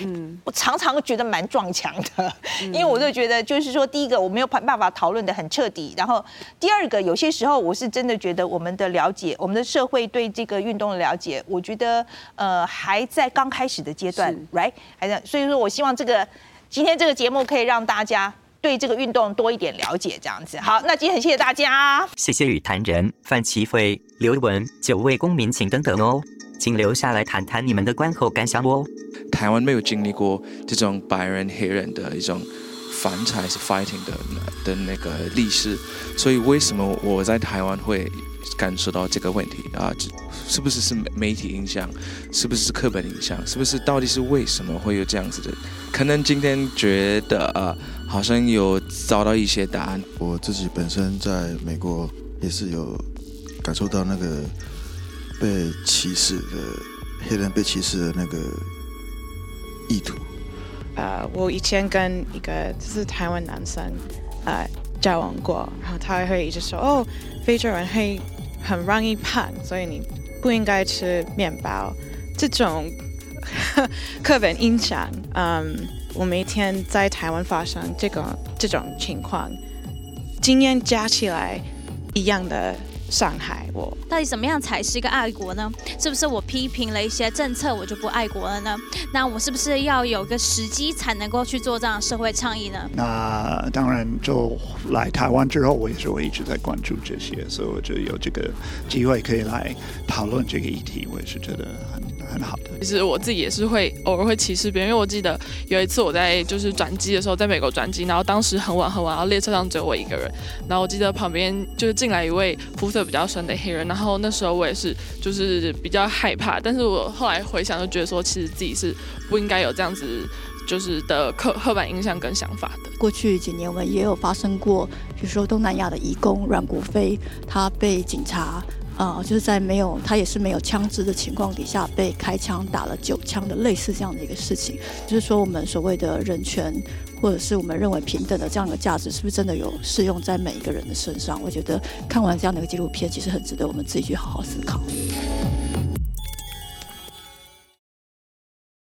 F: 我常常觉得蛮撞墙的，因为我就觉得就是说，第一个我没有办法讨论的很彻底，然后第二个有些时候我是真的觉得我们的了解，我们的社会对这个运动的了解，我觉得呃还在刚开始的阶段，right，还在，所以。我希望这个今天这个节目可以让大家对这个运动多一点了解，这样子。好，那今天很谢谢大家，
N: 谢谢与谈人范奇飞、刘文九位公民，请等等哦，请留下来谈谈你们的观后感想哦。
M: 台湾没有经历过这种白人黑人的一种反差是 fighting 的的那个历史，所以为什么我在台湾会感受到这个问题啊？是不是是媒体影响？是不是是课本影响？是不是到底是为什么会有这样子的？可能今天觉得啊，好像有找到一些答案。
I: 我自己本身在美国也是有感受到那个被歧视的黑人被歧视的那个意图。
K: 呃，我以前跟一个就是台湾男生呃交往过，然后他会一直说哦，非洲人会很容易胖，所以你。不应该吃面包，这种课本印象。嗯，我每天在台湾发生这个这种情况，经验加起来一样的。伤害我，
J: 到底怎么样才是一个爱国呢？是不是我批评了一些政策，我就不爱国了呢？那我是不是要有个时机才能够去做这样的社会倡议呢？
L: 那当然，就来台湾之后，我也是我一直在关注这些，所以我就有这个机会可以来讨论这个议题，我也是觉得很很好的。
P: 其实我自己也是会偶尔会歧视别人，因为我记得有一次我在就是转机的时候，在美国转机，然后当时很晚很晚，然后列车上只有我一个人，然后我记得旁边就是进来一位肤色比较深的黑人，然后那时候我也是就是比较害怕，但是我后来回想就觉得说，其实自己是不应该有这样子就是的刻刻板印象跟想法的。
G: 过去几年我们也有发生过，比如说东南亚的移工阮国飞，他被警察。啊、就是在没有他也是没有枪支的情况底下被开枪打了九枪的类似这样的一个事情，就是说我们所谓的人权或者是我们认为平等的这样的价值，是不是真的有适用在每一个人的身上？我觉得看完这样的一个纪录片，其实很值得我们自己去好好思考。